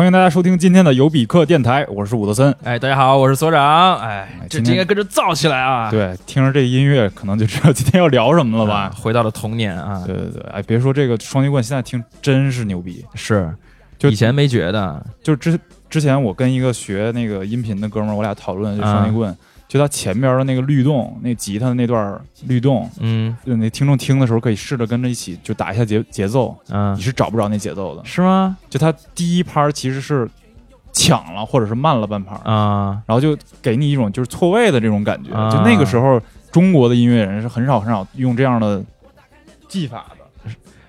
哎，欢迎大家收听今天的尤比克电台，我是伍德森。哎，大家好，我是所长。哎，这今天应该跟着燥起来啊！对，听着这音乐，可能就知道今天要聊什么了吧？啊回到了童年啊，对对对，哎，别说这个双截棍，现在听真是牛逼。是，就以前没觉得，就之之前我跟一个学那个音频的哥们儿，我俩讨论这双截棍，就他前边的那个律动，那吉他的那段律动，嗯就那听众听的时候可以试着跟着一起就打一下节节奏，嗯你，是找不着那节奏的。是吗？就他第一拍其实是抢了，或者是慢了半拍，啊，然后就给你一种就是错位的这种感觉。啊就那个时候，中国的音乐人是很少很少用这样的技法的。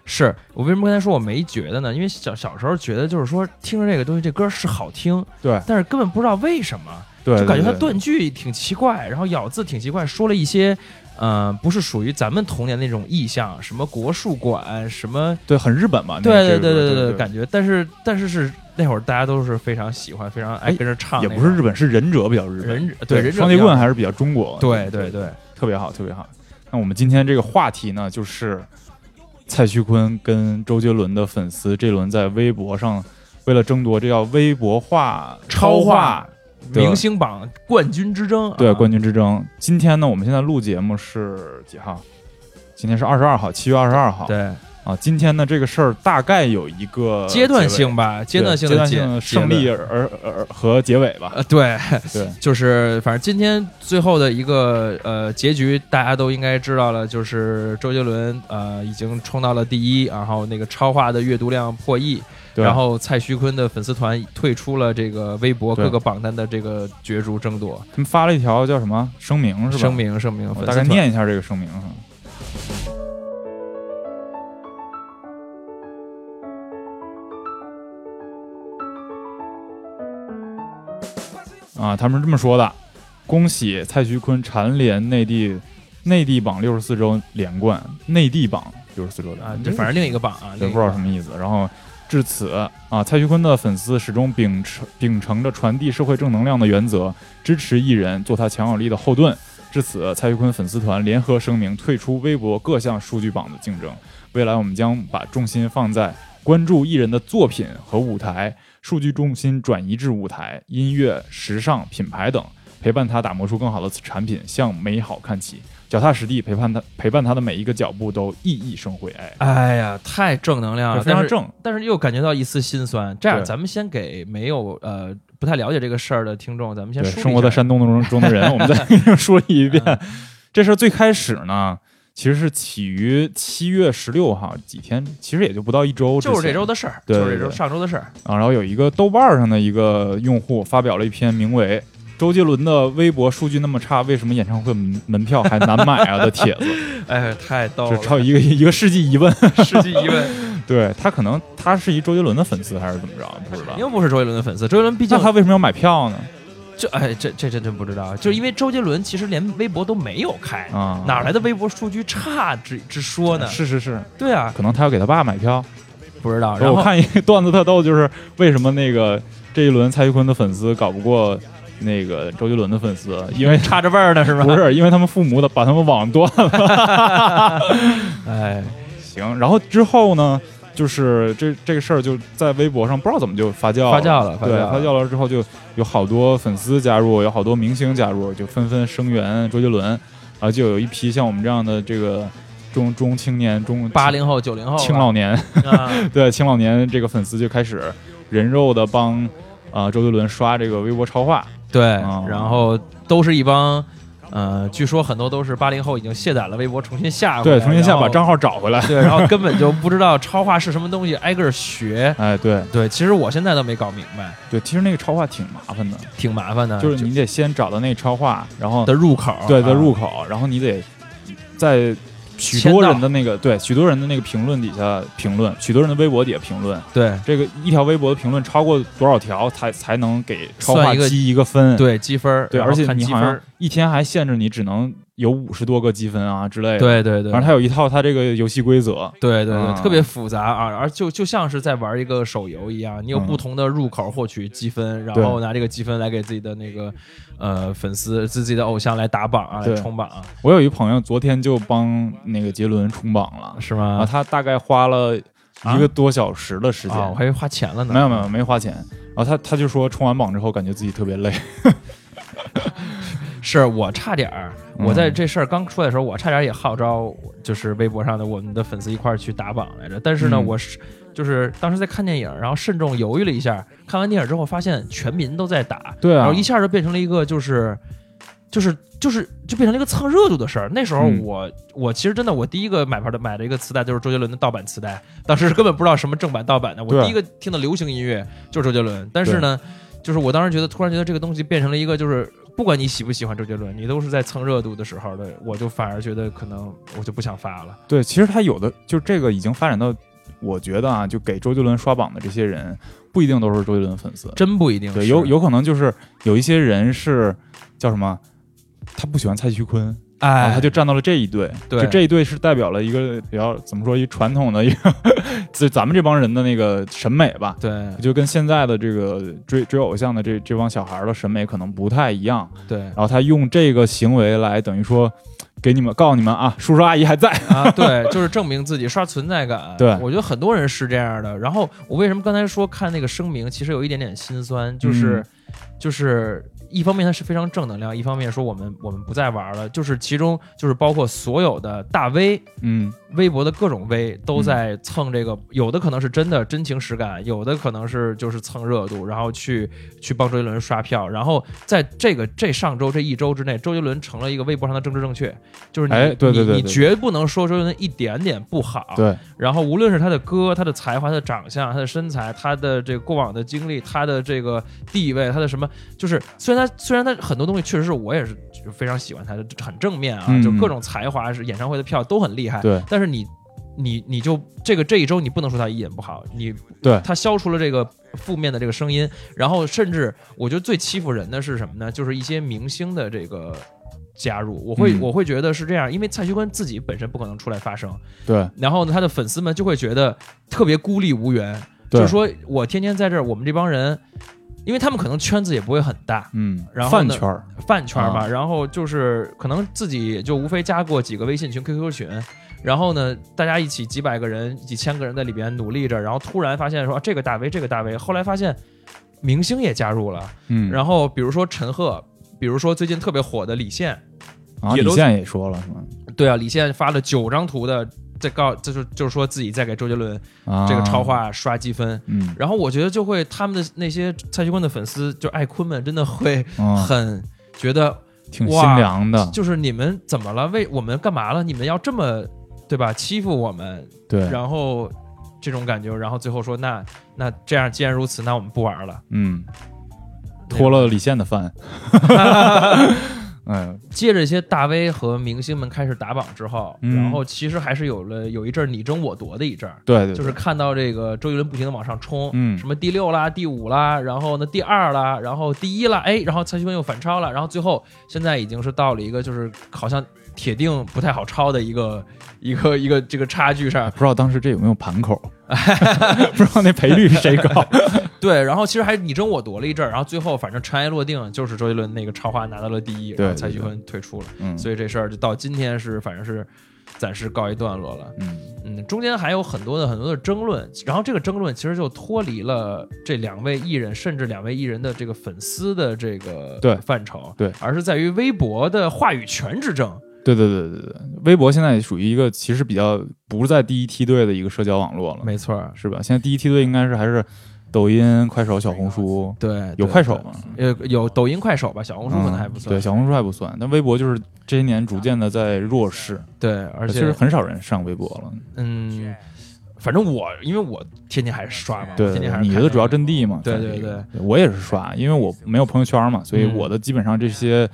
是我为什么刚才说我没觉得呢？因为小小时候觉得就是说听着这个东西，这歌是好听，对但是根本不知道为什么，对，就感觉它对对断句挺奇怪，然后咬字挺奇怪，说了一些。呃，不是属于咱们童年那种意象，什么国术馆，什么对很日本嘛。那对对这个对对对，对感觉，但是但是是那会儿大家都是非常喜欢，非常爱哎跟着唱也不是日本，是忍者比较日本。忍者对忍者双截棍还是比较中国。对对对，特别好，特别好。那我们今天这个话题呢，就是蔡徐坤跟周杰伦的粉丝这轮在微博上为了争夺这叫微博化超话对明星榜冠军之争，啊对冠军之争。今天呢，我们现在录节目是几号？今天是二十二号，七月二十二号。对啊，今天呢这个事儿大概有一个阶段性吧，阶段性阶段性胜利而而而和结尾吧。呃，对，对，就是反正今天最后的一个呃结局，大家都应该知道了，就是周杰伦呃已经冲到了第一，然后那个超话的阅读量破亿，对然后蔡徐坤的粉丝团退出了这个微博各个榜单的这个角逐争夺他们发了一条叫什么声明是吧？声，明声明，我大概念一下这个声明哈。啊，他们是这么说的：恭喜蔡徐坤蝉联内地内地榜六十四周连冠，内地榜六十四周连啊，，这反正另一个榜啊，也不知道什么意思。然后至此啊，蔡徐坤的粉丝始终秉承秉承着传递社会正能量的原则，支持艺人，做他强有力的后盾。至此，蔡徐坤粉丝团联合声明退出微博各项数据榜的竞争。未来我们将把重心放在关注艺人的作品和舞台，数据重心转移至舞台、音乐、时尚、品牌等，陪伴他打磨出更好的产品，向美好看齐。脚踏实地陪伴他，陪伴他的每一个脚步都熠熠生辉。哎，哎呀，太正能量了，非常正。但是又感觉到一丝心酸。这样，咱们先给没有呃不太了解这个事儿的听众，咱们先生活在山东中中的人，我们再 说一遍。嗯这事儿最开始呢，其实是起于七月十六号，几天，其实也就不到一周，就是这周的事儿，就是这周上周的事儿。啊。然后有一个豆瓣上的一个用户发表了一篇名为《周杰伦的微博数据那么差，为什么演唱会门门票还难买啊》的帖子，哎，太逗了，这超一个一个世纪疑问。世纪疑问。对他可能他是一周杰伦的粉丝还是怎么着，不知道肯。定不是周杰伦的粉丝，周杰伦毕竟那他为什么要买票呢？这哎这这这真不知道，就是因为周杰伦其实连微博都没有开，啊，哪来的微博数据差之之说呢？是是是，对啊，可能他要给他爸买票。不知道。然后我看一个段子特逗，就是为什么那个这一轮蔡徐坤的粉丝搞不过那个周杰伦的粉丝，因为差着辈儿呢是吧？不是因为他们父母的把他们网断了。哎，行，然后之后呢，就是这这个事儿就在微博上不知道怎么就发酵发酵了发酵对，了发酵了之后就有好多粉丝加入，有好多明星加入，就纷纷声援周杰伦，然后就有一批像我们这样的这个中中青年中八零后、九零后，青老年。啊，对青老年这个粉丝就开始人肉的帮啊、周杰伦刷这个微博超话，对，哦然后都是一帮。呃，据说很多都是八零后已经卸载了微博，重新下回来对，重新下把账号找回来。对，然后 根本就不知道超话是什么东西，挨个儿学。哎，对对，其实我现在都没搞明白，对，其实那个超话挺麻烦的，挺麻烦的。就是你得先找到那个超话，然后的入口，对的啊入口，然后你得在许多人的那个对许多人的那个评论底下评论，许多人的微博底下评论，对这个一条微博的评论超过多少条才才能给超话积一个分？对积分，对，而且你好像一天还限制你只能有五十多个积分啊之类的。，对对对，反正它有一套它这个游戏规则。对对对，啊特别复杂啊，而就就像是在玩一个手游一样，你有嗯不同的入口获取积分，然后拿这个积分来给自己的那个呃粉丝、自己的偶像来打榜啊，来冲榜啊，我有一朋友昨天就帮那个杰伦冲榜了，是吗？他大概花了啊一个多小时的时间。啊，我还以为花钱了呢。没有没有没花钱。然后他他就说冲完榜之后感觉自己特别累。是我差点儿，嗯我在这事儿刚出来的时候，我差点儿也号召，就是微博上的我们的粉丝一块儿去打榜来着。但是呢，嗯我是就是当时在看电影，然后慎重犹豫了一下，看完电影之后发现全民都在打，对啊然后一下就变成了一个就是就是就是就变成了一个蹭热度的事儿。那时候嗯我、我其实真的我第一个买盘的买的一个磁带就是周杰伦的盗版磁带，当时根本不知道什么正版盗版的，我对第一个听的流行音乐就是周杰伦。但是呢，就是我当时觉得突然觉得这个东西变成了一个就是。不管你喜不喜欢周杰伦，你都是在蹭热度的时候的，我就反而觉得可能我就不想发了。对，其实他有的就这个已经发展到，我觉得啊，就给周杰伦刷榜的这些人不一定都是周杰伦粉丝。真不一定对，有有可能就是有一些人是叫什么，他不喜欢蔡徐坤，然哎，后他就站到了这一队。对就这一队是代表了一个比较怎么说一传统的一个，就咱们这帮人的那个审美吧。对就跟现在的这个追追偶像的这这帮小孩的审美可能不太一样，对然后他用这个行为来等于说给你们告诉你们啊，叔叔阿姨还在，啊，对，就是证明自己刷存在感。对我觉得很多人是这样的。然后我为什么刚才说看那个声明，其实有一点点心酸，就是、嗯就是一方面它是非常正能量，一方面说我们我们不再玩了，就是其中就是包括所有的大 V。嗯微博的各种 V 都在蹭这个，有的可能是真的真情实感，有的可能是就是蹭热度，然后去去帮周杰伦刷票。然后在这个这上周这一周之内，周杰伦成了一个微博上的政治正确，就是你、哎对对对你你绝不能说周杰伦一点点不好。对，然后无论是他的歌、他的才华、他的长相、他的身材、他的这个过往的经历、他的这个地位、他的什么，就是虽然他虽然他很多东西确实是我也是非常喜欢他的，很正面啊，嗯就各种才华是演唱会的票都很厉害。对但是你你你就这个这一周你不能说他一演不好，你对他消除了这个负面的这个声音，然后甚至我觉得最欺负人的是什么呢？就是一些明星的这个。加入，我会、嗯我会觉得是这样，因为蔡徐坤自己本身不可能出来发声，对然后呢，他的粉丝们就会觉得特别孤立无援，对就是说我天天在这儿，我们这帮人，因为他们可能圈子也不会很大，嗯，然后呢饭圈儿，饭圈嘛，啊然后就是可能自己也就无非加过几个微信群、QQ 群，然后呢，大家一起几百个人、几千个人在里边努力着，然后突然发现说、啊这个大 V，这个大 V，后来发现明星也加入了，嗯，然后比如说陈赫，比如说最近特别火的李现，然后也都李现也说了是吗？对啊，李现发了九张图的。在告就是就是说自己在给周杰伦啊，这个超，话刷积分，嗯，然后我觉得就会他们的那些蔡徐坤的粉丝，就爱坤们，真的会嗯很觉得挺心凉的，就是你们怎么了？为我们干嘛了？你们要这么对吧？欺负我们，对，然后这种感觉，然后最后说那那这样，既然如此，那我们不玩了。嗯，脱了李现的饭，嗯，接着一些大 V 和明星们开始打榜之后，嗯。然后其实还是有了有一阵儿你争我夺的一阵儿。对对，就是看到这个周杰伦不停的往上冲，嗯。什么第六啦、第五啦，然后呢第二啦，然后第一啦，哎，然后蔡徐坤又反超了，然后最后现在已经是到了一个就是好像铁定不太好超的一个 一个一个这个差距上。不，知道当时这有没有盘口，不知道那赔率是谁高，对，然后其实还你争我夺了一阵儿，然后最后反正尘埃落定，就是周杰伦那个超话拿到了第一，对然后蔡徐坤退出了，嗯，所以这事儿就到今天是反正是暂时告一段落了。嗯。嗯，中间还有很多的很多的争论，然后这个争论其实就脱离了这两位艺人，甚至两位艺人的这个粉丝的这个对。范畴，对。而是在于微博的话语权之争。对对对对对，微博现在属于一个其实比较不是在第一梯队的一个社交网络了，没错，是吧？现在第一梯队应该是还是抖音、快手、小红书，对，对有快手？吗？呃，有抖音、快手吧，小红书可能嗯还不算。对，小红书还不算，但微博就是这些年逐渐的在弱势，对，而且其实很少人上微博了。嗯，反正我因为我天天还是刷嘛，对天天还，是看你的主要阵地嘛，对对对我也是刷，因为我没有朋友圈嘛，所以嗯我的基本上这些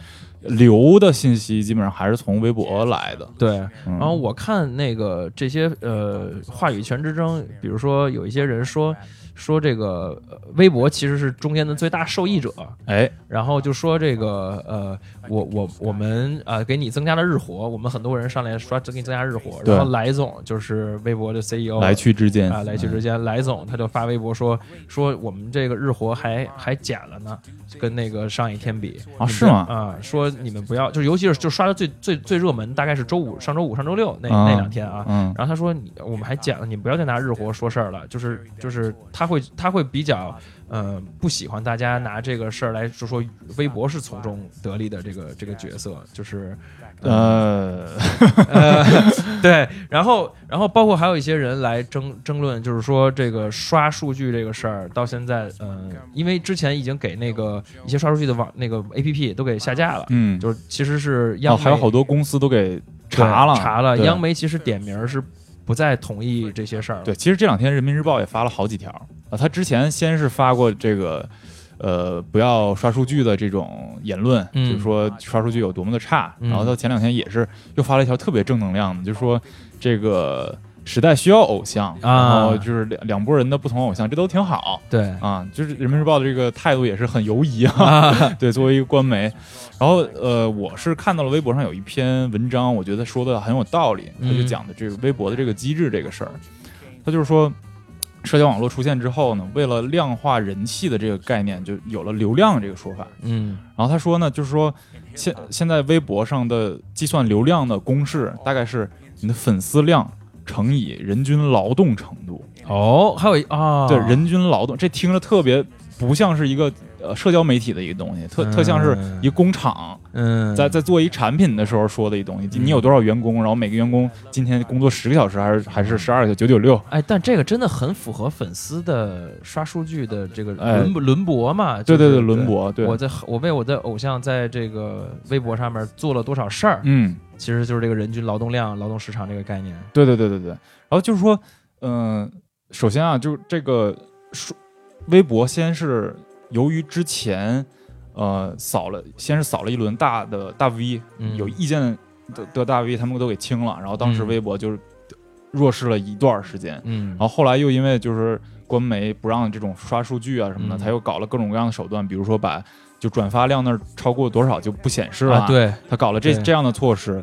流的信息基本上还是从微博来的。对，然然后我看那个这些呃话语权之争，比如说有一些人说说这个呃微博其实是中间的最大受益者，哎，然后就说这个呃我我我们呃给你增加了日活，我们很多人上来刷给你增加日活，然后来总就是微博的 CEO 来去之间啊，来去之间，来总他就发微博说说我们这个日活还还减了呢，跟那个上一天比啊是吗啊，说你们不要，就是尤其是就刷的最最最热门，大概是周五、上周五、上周六那、啊那两天啊。嗯。然后他说你，我们还减了，你不要再拿日活说事儿了，就是就是他会他会比较呃不喜欢大家拿这个事儿来就说微博是从中得利的这个这个角色，就是呃，呃，对，然后然后包括还有一些人来争争论，就是说这个刷数据这个事儿到现在，嗯、因为之前已经给那个一些刷数据的网那个 A P P 都给下架了，嗯，就是其实是央哦，还有好多公司都给查了，查了，央媒其实点名儿是不再同意这些事儿了，对，其实这两天人民日报也发了好几条啊，他之前先是发过这个。呃，不要刷数据的这种言论，嗯就是说刷数据有多么的差。嗯然后他前两天也是又发了一条特别正能量的，就是说这个时代需要偶像，啊。然后就是两两拨人的不同偶像，这都挺好。对。啊。就是人民日报的这个态度也是很犹疑啊，啊，对，作为一个官媒，然后呃，我是看到了微博上有一篇文章，我觉得说的很有道理，他就嗯。讲的这个微博的这个机制这个事儿，他就是说，社交网络出现之后呢，为了量化人气的这个概念，就有了流量这个说法。嗯。然后他说呢，就是说现现在微博上的计算流量的公式大概是你的粉丝量乘以人均劳动程度。哦，还有一啊，对，人均劳动，这听着特别不像是一个呃社交媒体的一个东西，特特像是一个工厂嗯，在在做一产品的时候说的一东西。你有多少员工，然后每个员工今天工作十个小时，还是还是十二个九九六？哎，但这个真的很符合粉丝的刷数据的这个哎轮轮博嘛？对对对，就是轮。博，对，我在我为我的偶像在这个微博上面做了多少事儿，嗯，其实就是这个人均劳动量、劳动时长这个概念。对对对对对。然后就是说，嗯、首先啊，就是这个数微博先是由于之前呃扫了，先是扫了一轮大的大 V，、嗯。有意见的的大 V 他们都给清了，然后当时嗯。微博就是弱势了一段时间，嗯。然后后来又因为就是官媒不让这种刷数据啊什么的，嗯。他又搞了各种各样的手段，比如说把就转发量那儿超过多少就不显示了，啊，对，他搞了这这样的措施，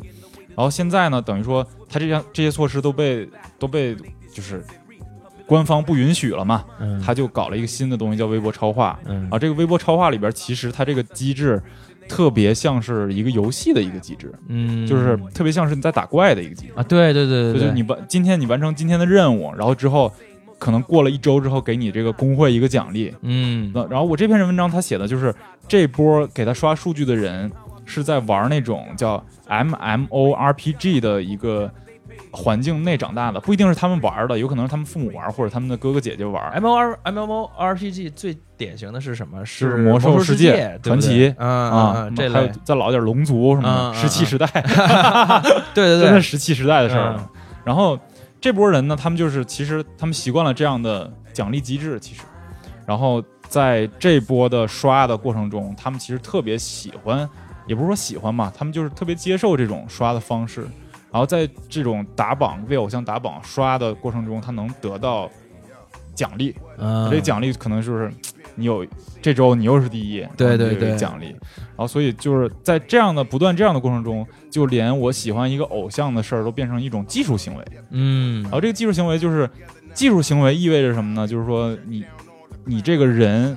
然后现在呢，等于说他这样这些措施都被都被就是官方不允许了嘛，嗯，他就搞了一个新的东西叫微博超话，嗯。啊，这个微博超话里边其实它这个机制特别像是一个游戏的一个机制，嗯，就是特别像是你在打怪的一个机制，啊，对对对对对，就是你完今天你完成今天的任务，然后之后可能过了一周之后给你这个工会一个奖励，嗯。那然后我这篇文章他写的就是这波给他刷数据的人是在玩那种叫 MMORPG 的一个环境内长大的，不一定是他们玩的，有可能是他们父母玩或者他们的哥哥姐姐玩。M O R M M O R P G 最典型的是什么？是魔兽世界传奇嗯啊这还有，再老一点龙族什么石器时代，对对对，真的石器时代的事儿。然后这波人呢，他们就是其实他们习惯了这样的奖励机制，其实，然后在这波的刷的过程中，他们其实特别喜欢，也不是说喜欢吧，他们就是特别接受这种刷的方式。然后在这种打榜为偶像打榜刷的过程中，他能得到奖励，嗯，这个奖励可能就是你有这周你又是第一，对对对奖励。然后所以就是在这样的不断这样的过程中，就连我喜欢一个偶像的事儿都变成一种技术行为。嗯然后这个技术行为就是技术行为意味着什么呢？就是说你你这个人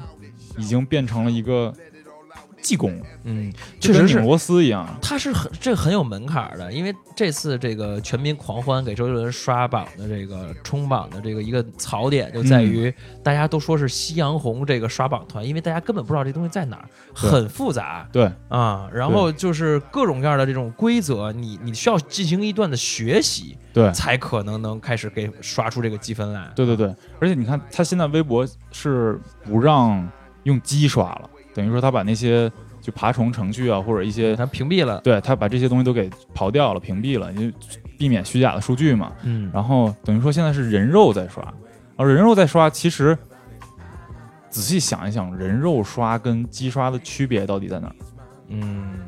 已经变成了一个技工，嗯，确实是。螺丝一样。它是很这个很有门槛的，因为这次这个全民狂欢给周杰伦刷榜的这个冲榜的这个一个槽点就在于，大家都说是夕阳红这个刷榜团，因为大家根本不知道这东西在哪儿，很复杂。对。啊。然后就是各种各样的这种规则，你你需要进行一段的学习，对。才可能能开始给刷出这个积分来。对对对，而且你看他现在微博是不让用机刷了，等于说他把那些就爬虫程序啊或者一些他屏蔽了，对他把这些东西都给刨掉了、屏蔽了，因为避免虚假的数据嘛。嗯，然后等于说现在是人肉在刷，而人肉在刷，其实仔细想一想，人肉刷跟机刷的区别到底在哪儿？嗯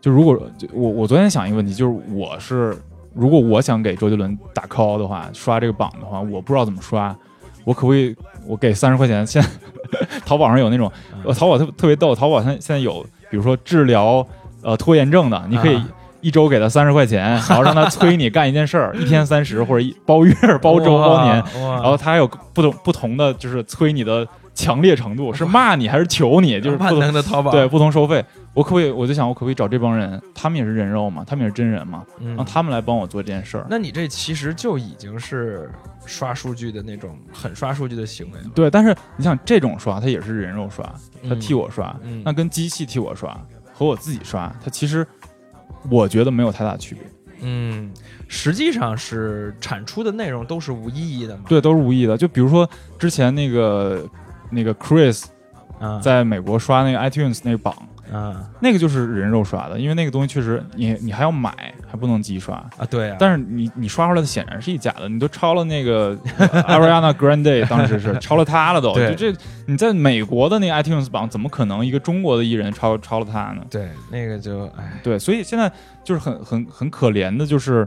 就如果就我我昨天想一个问题，就是我是如果我想给周杰伦打 call 的话，刷这个榜的话，我不知道怎么刷，我可不可以我给三十块钱？现在 淘宝上有那种，呃，淘宝特特别逗，淘宝现现在有，比如说治疗呃拖延症的，你可以啊。一周给他三十块钱，然后让他催你干一件事儿，一天三十或者一包月、包周、包年，然后他还有不同不同的就是催你的强烈程度，是骂你还是求你，就是不万同能的淘宝，对不同收费。我可不可以？我就想，我可不可以找这帮人？他们也是人肉嘛，他们也是真人嘛，嗯让他们来帮我做这件事儿。那你这其实就已经是刷数据的那种很刷数据的行为了。对，但是你想这种刷，它也是人肉刷，他嗯替我刷，嗯那跟机器替我刷和我自己刷，它其实我觉得没有太大区别。嗯，实际上是产出的内容都是无意义的嘛。对，都是无意义的。就比如说之前那个那个 Chris 啊，在美国刷那个 iTunes 那个榜，啊那个就是人肉刷的，因为那个东西确实你你还要买，还不能机刷。啊，对啊，但是你你刷出来的显然是一假的，你都超了那个 Ariana Grande，当时是 超了他了都。对就这你在美国的那个 iTunes 榜，怎么可能一个中国的艺人超超了他呢？对那个就哎，对，所以现在就是很很很可怜的，就是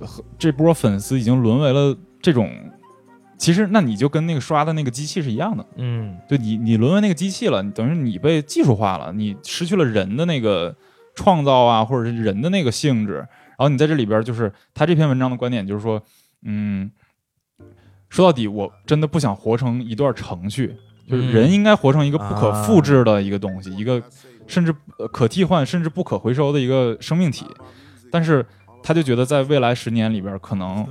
和这波粉丝已经沦为了这种。其实，那你就跟那个刷的那个机器是一样的，嗯就你你沦为那个机器了，等于你被技术化了，你失去了人的那个创造啊，或者是人的那个性质。然后你在这里边，就是他这篇文章的观点就是说，嗯，说到底，我真的不想活成一段程序，就是嗯人应该活成一个不可啊复制的一个东西，一个甚至呃可替换甚至不可回收的一个生命体。但是他就觉得在未来十年里边，可能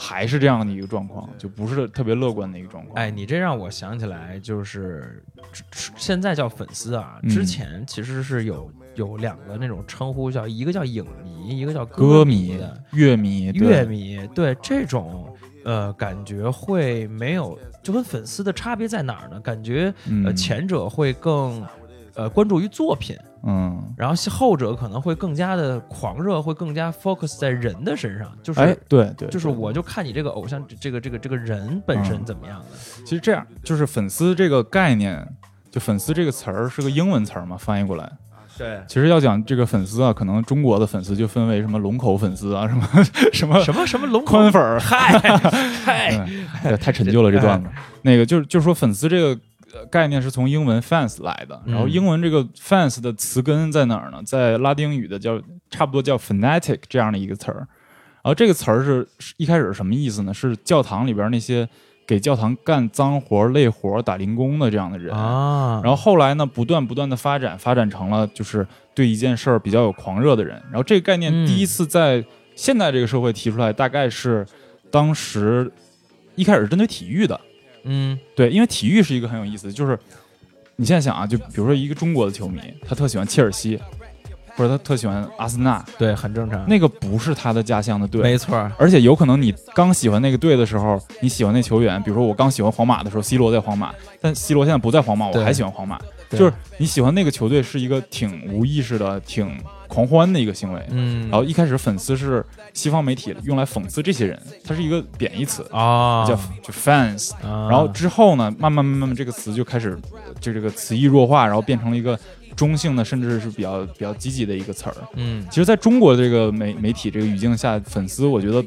还是这样的一个状况，就不是特别乐观的一个状况。哎，你这让我想起来，就是现在叫粉丝啊，嗯。之前其实是有有两个那种称呼，叫一个叫影迷，一个叫歌迷乐迷、乐迷，对这种呃感觉会没有，就跟粉丝的差别在哪儿呢？感觉呃嗯。前者会更呃关注于作品，嗯，然后后者可能会更加的狂热，会更加 focus 在人的身上，就是。哎，对对，就是我就看你这个偶像，这个这个这个人本身嗯怎么样的，其实这样，就是粉丝这个概念，就粉丝这个词儿是个英文词儿嘛，翻译过来。对，其实要讲这个粉丝啊，可能中国的粉丝就分为什么龙口粉丝啊，什么什么什么什么龙口宽粉儿，嗨 嗨，太陈旧了这段子。那个就是就是说粉丝这个呃概念是从英文 fans 来的，然后嗯英文这个 fans 的词根在哪儿呢？在拉丁语的叫差不多叫 fanatic 这样的一个词儿。然后这个词儿是是一开始是什么意思呢？是教堂里边那些给教堂干脏活、累活、打零工的这样的人。啊，然后后来呢，不断不断的发展，发展成了就是对一件事儿比较有狂热的人。然后这个概念嗯第一次在现代这个社会提出来，大概是当时一开始是针对体育的，嗯。对，因为体育是一个很有意思的，就是你现在想啊，就比如说一个中国的球迷，他特喜欢切尔西，或者他特喜欢阿森纳，对，很正常，那个不是他的家乡的队，没错，而且有可能你刚喜欢那个队的时候，你喜欢那球员，比如说我刚喜欢皇马的时候，C 罗在皇马，但 C 罗现在不在皇马，我还喜欢皇马，就是你喜欢那个球队是一个挺无意识的、挺狂欢的一个行为。嗯，然后一开始粉丝是西方媒体用来讽刺这些人，它是一个贬义词，啊，叫就 fans。啊，然后之后呢，慢慢慢慢这个词就开始就这个词义弱化，然后变成了一个中性的，甚至是比较比较积极的一个词儿。嗯其实，在中国这个媒媒体这个语境下，粉丝我觉得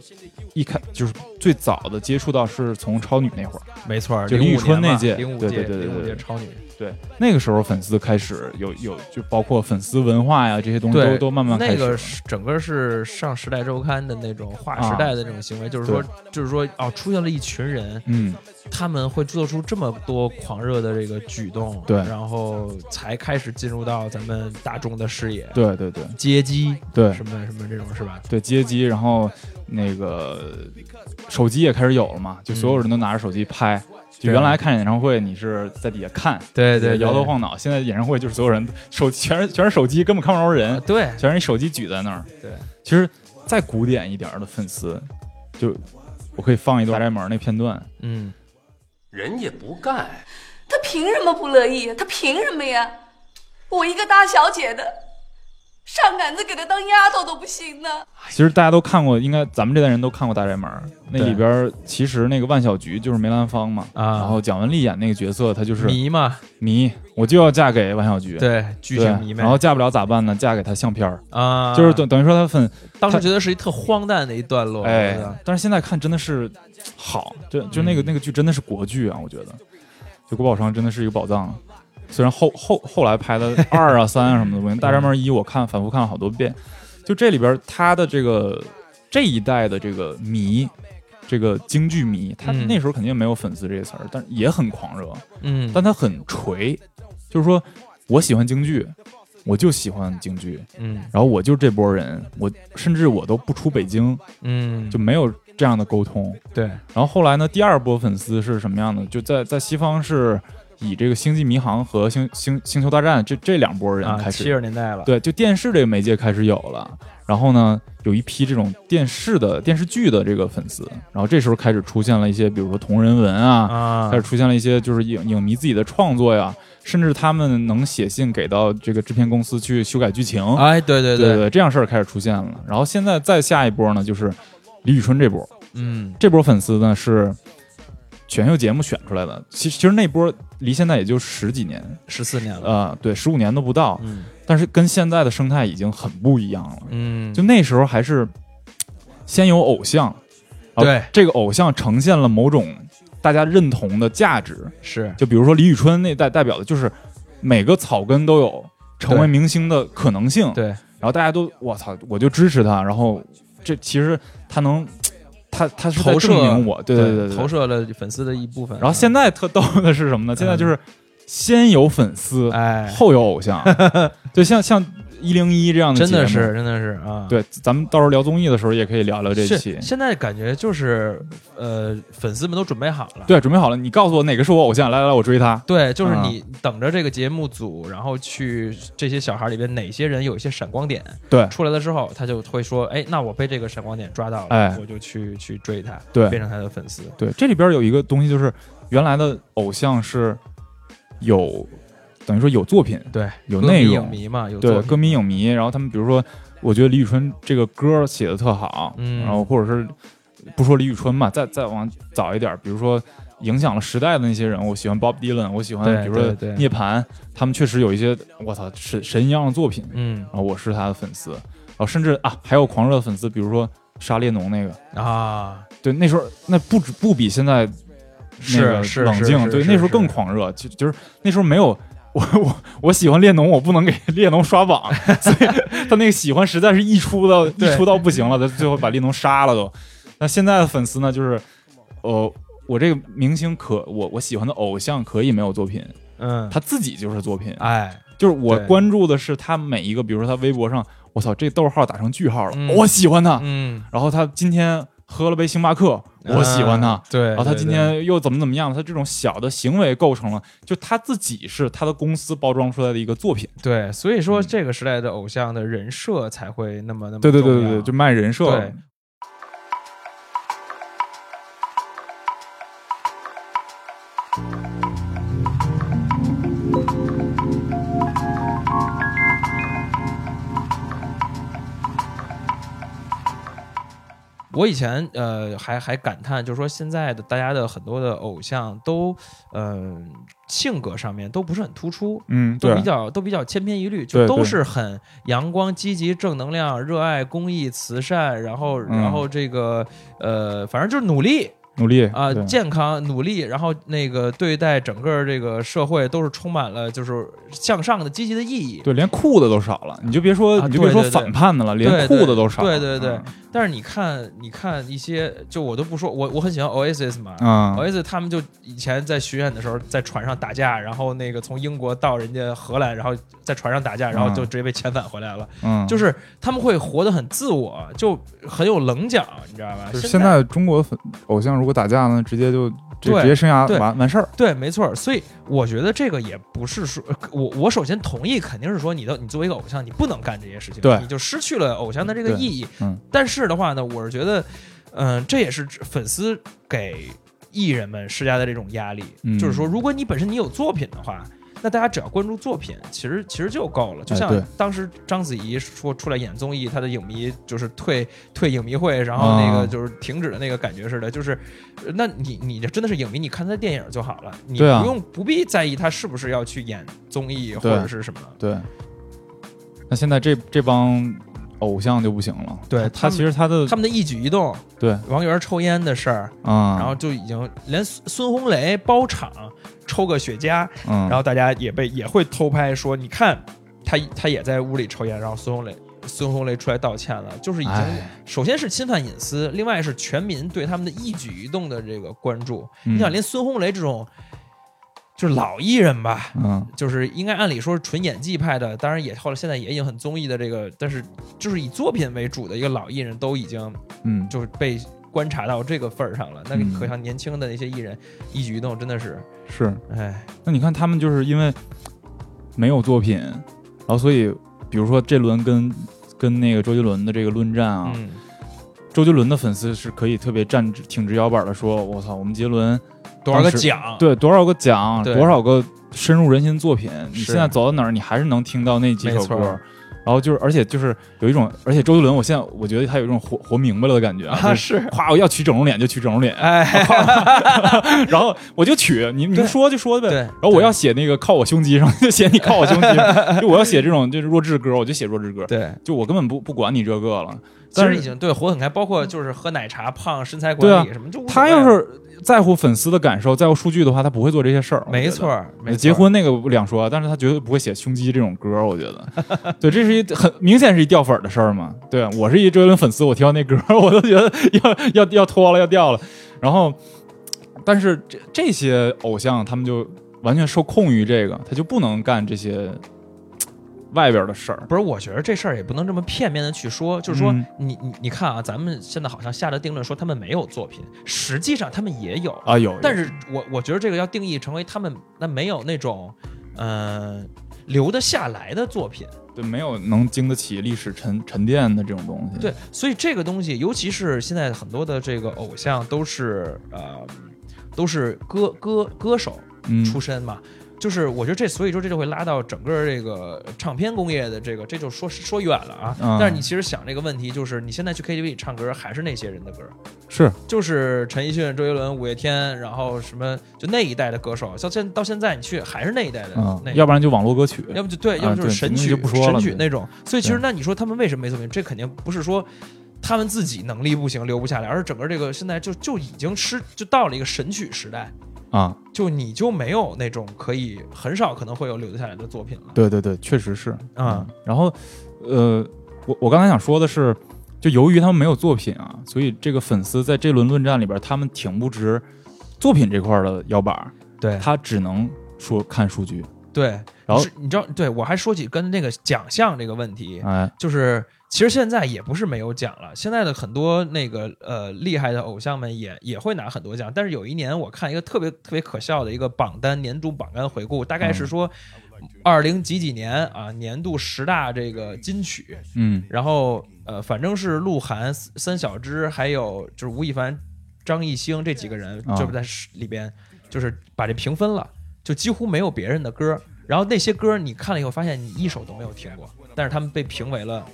一开就是最早的接触到是从超女那会儿，没错，就零李宇春那届零五届，对对对对超女，对，那个时候粉丝开始有有就包括粉丝文化呀这些东西都都慢慢开始。那个是整个是上《时代周刊》的那种划时代的那种行为，就是说，就是说，哦，出现了一群人，嗯，他们会做出这么多狂热的这个举动，对。然后才开始进入到咱们大众的视野，对对对。街机对。什么什么这种是吧？对，街机，然后那个手机也开始有了嘛，就所有人都拿着手机拍。就原来看演唱会，你是在底下看，对对，摇头晃脑。现在演唱会就是所有人 手全是全是手机，根本看不着人啊，对全是你手机举在那儿。对，其实再古典一点儿的粉丝，就我可以放一段大宅门那片段，嗯，人也不干，他凭什么不乐意？他凭什么呀？我一个大小姐的，上杆子给他当丫头都不行呢。其实大家都看过，应该咱们这代人都看过大宅门。那里边其实那个万小菊就是梅兰芳嘛，啊然后蒋雯丽演那个角色，她就是迷嘛，迷，我就要嫁给万小菊。对，剧对情迷妹，然后嫁不了咋办呢？嫁给他相片儿，啊，就是等等于说他粉，当时觉得是一特荒诞的一段落，哎但是现在看真的是好，就就那个、嗯那个剧真的是国剧啊，我觉得，就国宝昌真的是一个宝藏。虽然后后后来拍的 二啊、三啊什么的，我大宅门一我看反复看了好多遍，就这里边他的这个这一代的这个迷，这个京剧迷，他嗯。那时候肯定没有粉丝这个词儿，但也很狂热，嗯，但他很锤，就是说我喜欢京剧，我就喜欢京剧，嗯。然后我就这波人，我甚至我都不出北京，嗯，就没有这样的沟通。对，然后后来呢，第二波粉丝是什么样的？就在在西方是以这个《星际迷航》和星星星球大战这这两拨人啊，开始，七十年代了，对，就电视这个媒介开始有了。然后呢，有一批这种电视的电视剧的这个粉丝，然后这时候开始出现了一些，比如说同人文啊，啊开始，出现了一些就是影影迷自己的创作呀，甚至他们能写信给到这个制片公司去修改剧情。哎，对对对对，这样事儿开始出现了。然后现在再下一波呢，就是李宇春这波，嗯这波粉丝呢是选秀节目选出来的。其实其实那波离现在也就十几年，十四年了，呃，对，十五年都不到。嗯但是跟现在的生态已经很不一样了。嗯，就那时候还是先有偶像，对这个偶像呈现了某种大家认同的价值。是就比如说李宇春那代代表的就是每个草根都有成为明星的可能性。对，然后大家都我操，我就支持他。然后这其实他能，他他是在投射证明我，对对对对，投。射了粉丝的一部分。然后现在特逗的是什么呢？现在就是先有粉丝，后有偶像，就，像像一零一这样的真的是真的是啊，。对，咱们到时候聊综艺的时候也可以聊聊这是期。现在感觉就是，呃，粉丝们都准备好了。对，准备好了，你告诉我哪个是我偶像，来来来，我追他。对，就是啊你等着这个节目组，然后去这些小孩里边哪些人有一些闪光点对出来了之后，他就会说，哎，那我被这个闪光点抓到了，哎我就去去追他，对变成他的粉丝。对，这里边有一个东西，就是原来的偶像是有等于说有作品，对，有内容影迷嘛，有对歌迷影迷，然后他们比如说，我觉得李宇春这个歌写的特好，嗯然后或者是不说李宇春嘛，再再往早一点，比如说影响了时代的那些人，我喜欢 Bob Dylan，我喜欢比如说涅槃，他们确实有一些我操神神一样的作品，嗯然后我是他的粉丝，然后甚至啊还有狂热的粉丝，比如说沙列侬那个，啊，对，那时候那不止不比现在那是个是冷静，对，那时候更狂热，就就是那时候没有。我我我喜欢列侬，我不能给列侬刷榜，所以他那个喜欢实在是溢出到溢出到不行了，他最后把列侬杀了都。那现在的粉丝呢，就是，呃，我这个明星可我我喜欢的偶像可以没有作品，嗯，他自己就是作品，哎，就是我关注的是他每一个，比如说他微博上，我操，这逗号打成句号了，嗯我喜欢他。嗯，然后他今天喝了杯星巴克，我喜欢他。啊对，然后他今天又怎么怎么样？他这种小的行为构成了，就他自己是他的公司包装出来的一个作品。对，所以说嗯这个时代的偶像的人设才会那么那么对对对对对，就卖人设。对我以前呃还还感叹，就是说现在的大家的很多的偶像都嗯、呃性格上面都不是很突出，嗯，都比，较都比较千篇一律，就都是很阳光、积极、正能量、热爱公益、慈善，然后嗯。然后这个呃，反正就是努力努力啊、对健康、努力，然后那个对待整个这个社会都是充满了就是向上的积极的意义。对，连裤子都少了，你就别说啊你就别说反叛的了，连对对酷的都少了。对对对嗯但是你看，你看一些，就我都不说，我我很喜欢 Oasis 嘛。嗯 Oasis 他们就以前在巡演的时候，在船上打架，然后那个从英国到人家荷兰，然后在船上打架，然后就直接被遣返回来了。嗯，就是他们会活得很自我，就很有棱角，你知道吧？就是现现在中国粉偶像如果打架呢，直接就这对职业生涯对完完事儿。对，没错。所以我觉得这个也不是说，我我首先同意，肯定是说你的你作为一个偶像，你不能干这些事情，对你就失去了偶像的这个意义。嗯，但是的话呢，我是觉得，嗯、这也是粉丝给艺人们施加的这种压力，嗯就是说，如果你本身你有作品的话。那大家只要关注作品，其实其实就够了。就像当时章子怡说出来演综艺，她的影迷就是退退影迷会，然后那个啊就是停止的那个感觉似的。就是，呃那你你这真的是影迷，你看她的电影就好了，你不用不必在意她是不是要去演综艺或者是什么。对，那现在这这帮偶像就不行了。对他其实他的他们的一举一动，对王源抽烟的事儿，啊，然后就已经连孙孙红雷包场抽个雪茄，嗯，然后大家也被也会偷拍说，你看他他也在屋里抽烟，然后孙红雷孙红雷出来道歉了，就是已经哎。首先是侵犯隐私，另外是全民对他们的一举一动的这个关注。嗯。你想，连孙红雷这种就是老艺人吧，嗯。就是应该按理说是纯演技派的，当然也后来现在也已经很综艺的这个，但是就是以作品为主的一个老艺人，都已经嗯，就是被观察到这个份儿上了。那个嗯可想年轻的那些艺人一举一动真的是，是。哎，那你看他们就是因为没有作品，然后所以比如说这轮跟跟那个周杰伦的这个论战啊，嗯，周杰伦的粉丝是可以特别站直挺直腰板的说，我操，我们杰伦多少个奖？对多少个奖，多少个深入人心作品，你现在走到哪儿，你还是能听到那几首歌。然后就是，而且就是有一种，而且周杰伦，我现在我觉得他有一种活活明白了的感觉啊，就是。夸我要取整容脸就取整容脸，哎，然后我就取，你你说就说呗。对然后我要写那个靠我胸肌上，就写你靠我胸肌上，就我要写这种就是弱智歌，我就写弱智歌，对，就我根本不不管你这个了。其但是实已经对活得很开，包括就是喝奶茶、胖、身材管理什么，就他要是在乎粉丝的感受，在乎数据的话，他不会做这些事儿。没错儿，没错结婚那个两说，但是他绝对不会写胸肌这种歌，我觉得，对，这是一很明显是一掉粉儿的事儿嘛。对我是一周杰伦粉丝，我听到那歌，我都觉得要要要脱了，要掉了。然后，但是这这些偶像他们就完全受控于这个，他就不能干这些外边的事儿。不是，我觉得这事儿也不能这么片面的去说，就是说，嗯你你你看啊，咱们现在好像下的定论说他们没有作品，实际上他们也有，啊，有，但是我我觉得这个要定义成为他们那没有那种，嗯、留得下来的作品。对没有能经得起历史沉沉淀的这种东西。对，所以这个东西，尤其是现在很多的这个偶像都是呃，都是歌歌歌手嗯，出身嘛。就是我觉得这，所以说这就会拉到整个这个唱片工业的这个，这就说说远了啊。嗯但是你其实想这个问题，就是你现在去 KTV 唱歌，还是那些人的歌，是就是陈奕迅、周杰伦、五月天，然后什么就那一代的歌手，到现到现在你去还是那一代的嗯那，，要不然就网络歌曲。要不就对，啊要不就是神曲、神曲那种。所以其实那你说他们为什么没作品？这肯定不是说他们自己能力不行留不下来，而是整个这个现在就就已经失就到了一个神曲时代，啊，就你就没有那种可以很少可能会有留得下来的作品了。对对对，确实是。啊。嗯然后，呃，我我刚才想说的是，就由于他们没有作品啊，所以这个粉丝在这轮论战里边，他们挺不直作品这块儿的腰板儿，对。他只能说看数据。对，然后你知道，对我还说起跟那个奖项这个问题，哎，就是其实现在也不是没有奖了，现在的很多那个呃厉害的偶像们也也会拿很多奖，但是有一年我看一个特别特别可笑的一个榜单年度榜单回顾，大概是说二零几几年啊年度十大这个金曲，嗯然后呃反正是鹿晗、三小只还有就是吴亦凡、张艺兴这几个人啊就是在里边就是把这平分了，就几乎没有别人的歌。然后那些歌你看了以后，发现你一首都没有听过，但是他们被评为了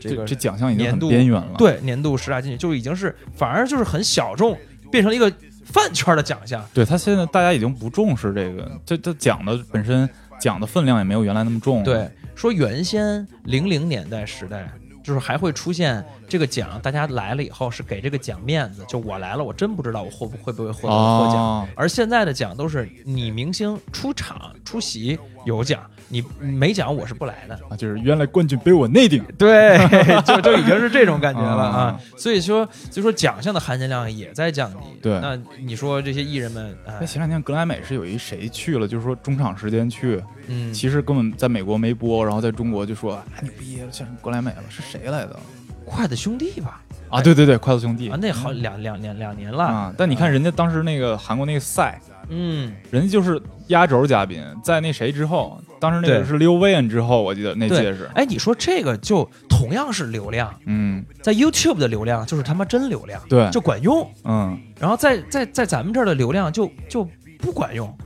这个这这奖项已经很边缘了。，对年度十大金曲，就已经是反而就是很小众，变成了一个饭圈的奖项。对他现在大家已经不重视这个，这这奖的本身奖的分量也没有原来那么重了。对，说原先零零年代时代，就是还会出现这个奖，大家来了以后是给这个奖面子，就我来了，我真不知道我会不会不会获得获奖。哦，而现在的奖都是你明星出场出席有奖，你没奖我是不来的。啊，就是原来冠军被我内定。对，就就已经是这种感觉了啊啊。所以说，所以说奖项的含金量也在降低。对那你说这些艺人们，哎哎，，前两天格莱美是有一谁去了，就是说中场时间去，嗯，其实根本在美国没播，然后在中国就说啊你毕业了，像什么格莱美了，是谁来的？筷子兄弟吧，啊，对对对，快乐兄弟啊，那好两两两两年了啊！但你看人家当时那个韩国那个赛，嗯，人家就是压轴嘉宾，在那谁之后，当时那个对是刘威恩之后，我记得那对届是，哎，你说这个就同样是流量，嗯，在 YouTube 的流量就是他妈真流量，对，就管用。嗯然后在在在咱们这儿的流量就就不管用。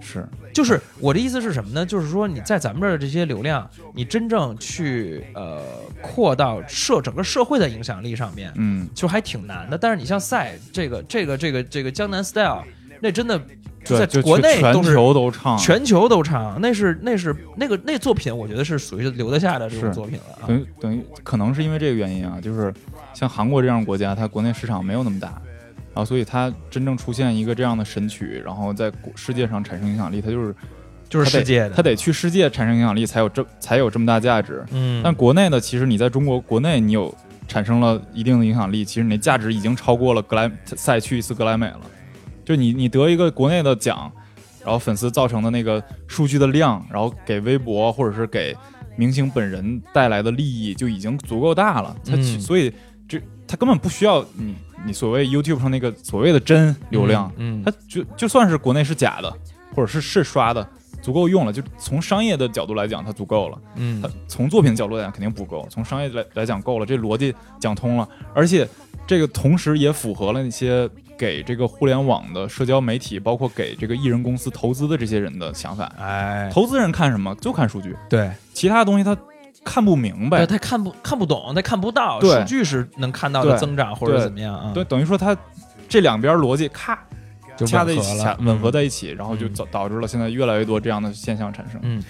是，就是我的意思是什么呢？就是说你在咱们这儿的这些流量，你真正去呃扩到社整个社会的影响力上面，嗯，就还挺难的。但是你像赛这个这个这个这个江南 style，那真的，在国内全都是球都唱，全球都唱，那是那是那个那作品，我觉得是属于留得下的这种作品了啊。等于等于可能是因为这个原因啊，就是像韩国这样的国家，它国内市场没有那么大，然后所以它真正出现一个这样的神曲，然后在世界上产生影响力，它就是就是世界的，他得去世界产生影响力，才有这才有这么大价值。嗯，但国内呢，其实你在中国国内你有产生了一定的影响力，其实你的价值已经超过了格莱赛去一次格莱美了。就你你得一个国内的奖，然后粉丝造成的那个数据的量，然后给微博或者是给明星本人带来的利益就已经足够大了。他、嗯所以这他根本不需要你你所谓 YouTube 上那个所谓的真流量，嗯，它就就算是国内是假的，或者是是刷的，足够用了。就从商业的角度来讲，它足够了。嗯它从作品角度来讲肯定不够，从商业来来讲够了，这逻辑讲通了，而且这个同时也符合了那些给这个互联网的社交媒体，包括给这个艺人公司投资的这些人的想法。哎，投资人看什么？就看数据，对其他东西他看不明白对，。他看不看不懂，他看不到，数据是能看到的增长或者怎么样啊？对，，等于说他这两边逻辑咔就掐在一起，吻合在一起，然后就嗯导导致了现在越来越多这样的现象产生。嗯，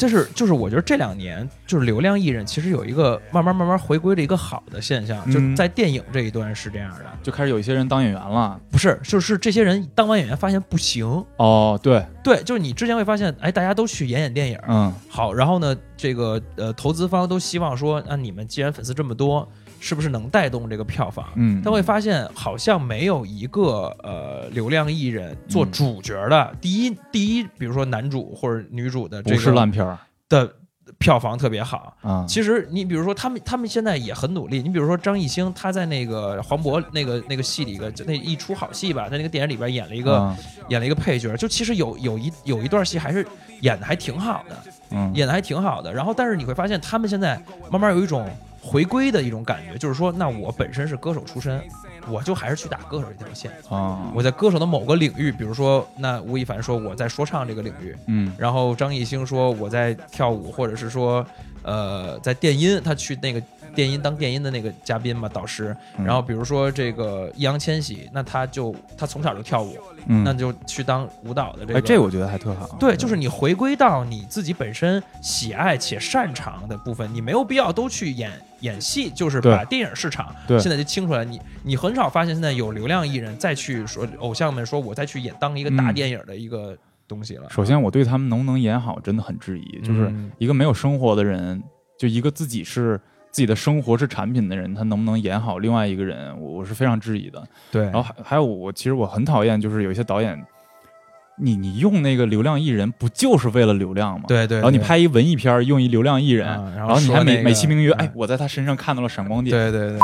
这是就是我觉得这两年就是流量艺人其实有一个慢慢慢慢回归的一个好的现象，嗯。就在电影这一端是这样的，就开始有一些人当演员了。不是就是这些人当完演员发现不行，哦，对，对，就是你之前会发现，哎，大家都去演演电影，嗯。好，然后呢，这个呃投资方都希望说，那、你们既然粉丝这么多，是不是能带动这个票房？嗯，他会发现好像没有一个呃流量艺人做嗯主角的、第一第一，比如说男主或者女主的这不个是烂片儿的票房特别好。啊。其实你比如说他们他们现在也很努力，你比如说张艺兴，他在那个黄渤那个那个戏里个那一出好戏吧，在那个电影里边演了一个、啊演了一个配角，就其实有有一有一段戏还是演的还挺好的。嗯演的还挺好的。然后，但是你会发现，他们现在慢慢有一种回归的一种感觉，就是说，那我本身是歌手出身，我就还是去打歌手这条线。啊，我在歌手的某个领域，比如说，那吴亦凡说我在说唱这个领域，嗯然后张艺兴说我在跳舞，或者是说，呃，在电音，他去那个电音当电音的那个嘉宾嘛，导师。嗯然后比如说这个易烊千玺，那他就他从小就跳舞，嗯，那就去当舞蹈的这个。哎，这我觉得还特好。对，就是你回归到你自己本身喜爱且擅长的部分，你没有必要都去演演戏，就是把电影市场现在就清出来。你你很少发现现在有流量艺人再去说偶像们说我再去演当一个大嗯电影的一个东西了。首先，我对他们能不能演好真的很质疑。就是嗯一个没有生活的人，就一个自己是自己的生活是产品的人，他能不能演好另外一个人，我我是非常质疑的。对，然后还还有我其实我很讨厌，就是有一些导演，你你用那个流量艺人，不就是为了流量吗？。对对，然后你拍一文艺片儿用一流量艺人，啊然然后你还美那个美其名曰，嗯哎，我在他身上看到了闪光点。对对对，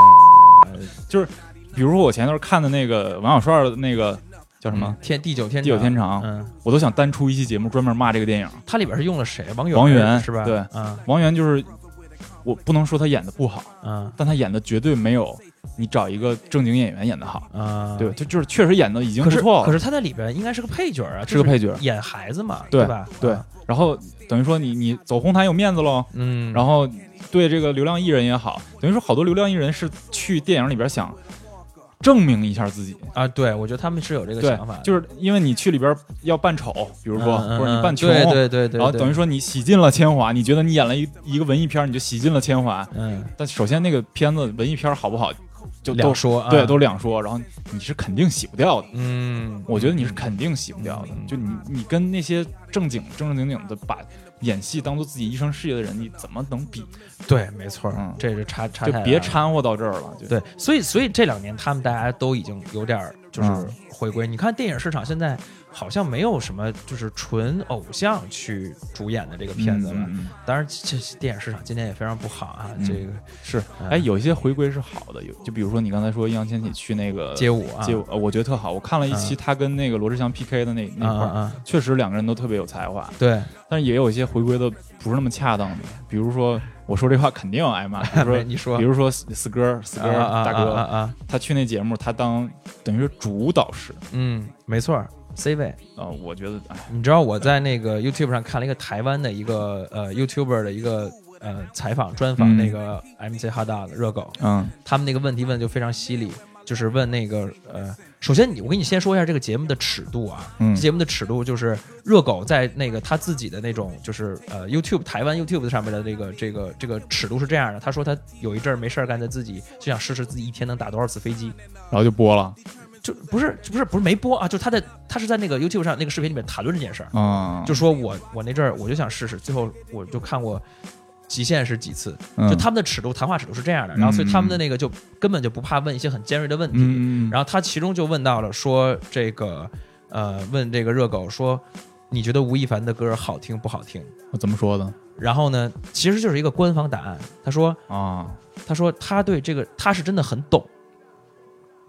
就是比如说我前段看的那个王小帅的那个叫什么嗯？天地久天地久天长嗯，我都想单出一期节目专门骂这个电影。它里边是用了谁？王源王源是吧？对嗯王源就是我不能说他演的不好，嗯但他演的绝对没有你找一个正经演员演的好。嗯，对，。就就是确实演的已经不错了。可是他在里边应该是个配角啊，是个配角演孩子嘛，对吧？对啊，然后等于说你你走红毯有面子喽，嗯，然后对这个流量艺人也好，等于说好多流量艺人是去电影里边想证明一下自己。啊，对，我觉得他们是有这个想法，，就是因为你去里边要扮丑，比如说，或者你扮穷，对对对对，然后等于说你洗尽了铅华，你觉得你演了一一个文艺片，你就洗尽了铅华。嗯，但首先那个片子文艺片好不好，就都两说啊，对都两说，然后你是肯定洗不掉的。嗯，我觉得你是肯定洗不掉的。嗯就你你跟那些正经正正经经的把演戏当做自己一生事业的人，你怎么能比？对，没错嗯，这是差差就别掺和到这儿了。就对，所以所以这两年他们大家都已经有点儿就是嗯回归。你看电影市场现在好像没有什么就是纯偶像去主演的这个片子了。嗯当然，这这电影市场今年也非常不好啊，嗯这个是，嗯。哎，有一些回归是好的，有就比如说你刚才说易烊千玺去那个街舞啊，街舞，呃我觉得特好。我看了一期他跟那个罗志祥 PK 的那那块儿，确实两个人都特别有才华，对，但是也有一些回归的不是那么恰当的，比如说我说这话肯定要挨骂，比如说你说。比如说死死哥四哥大哥，他去那节目，他当等于是主导师嗯，没错儿，C 位。啊、我觉得哎，你知道我在那个 YouTube 上看了一个台湾的一个呃 YouTuber 的一个呃采访专访，嗯。那个 MC Hot Dog 热狗，嗯。他们那个问题问的就非常犀利，就是问那个呃，首先你我跟你先说一下这个节目的尺度啊，嗯。节目的尺度就是热狗在那个他自己的那种就是呃 YouTube 台湾 YouTube 上面的这个这个这个尺度是这样的，他说他有一阵儿没事儿干，他自己就想试试自己一天能打多少次飞机，然后就播了，就不是不是不是没播啊，就他在他是在那个 YouTube 上那个视频里面谈论这件事儿，啊，就说我我那阵儿我就想试试，最后我就看过极限是几次，嗯。就他们的尺度谈话尺度是这样的，然后所以他们的那个就根本就不怕问一些很尖锐的问题，嗯，然后他其中就问到了说这个呃问这个热狗说你觉得吴亦凡的歌好听不好听？我怎么说的？然后呢，其实就是一个官方答案，他说啊？他说他对这个他是真的很懂。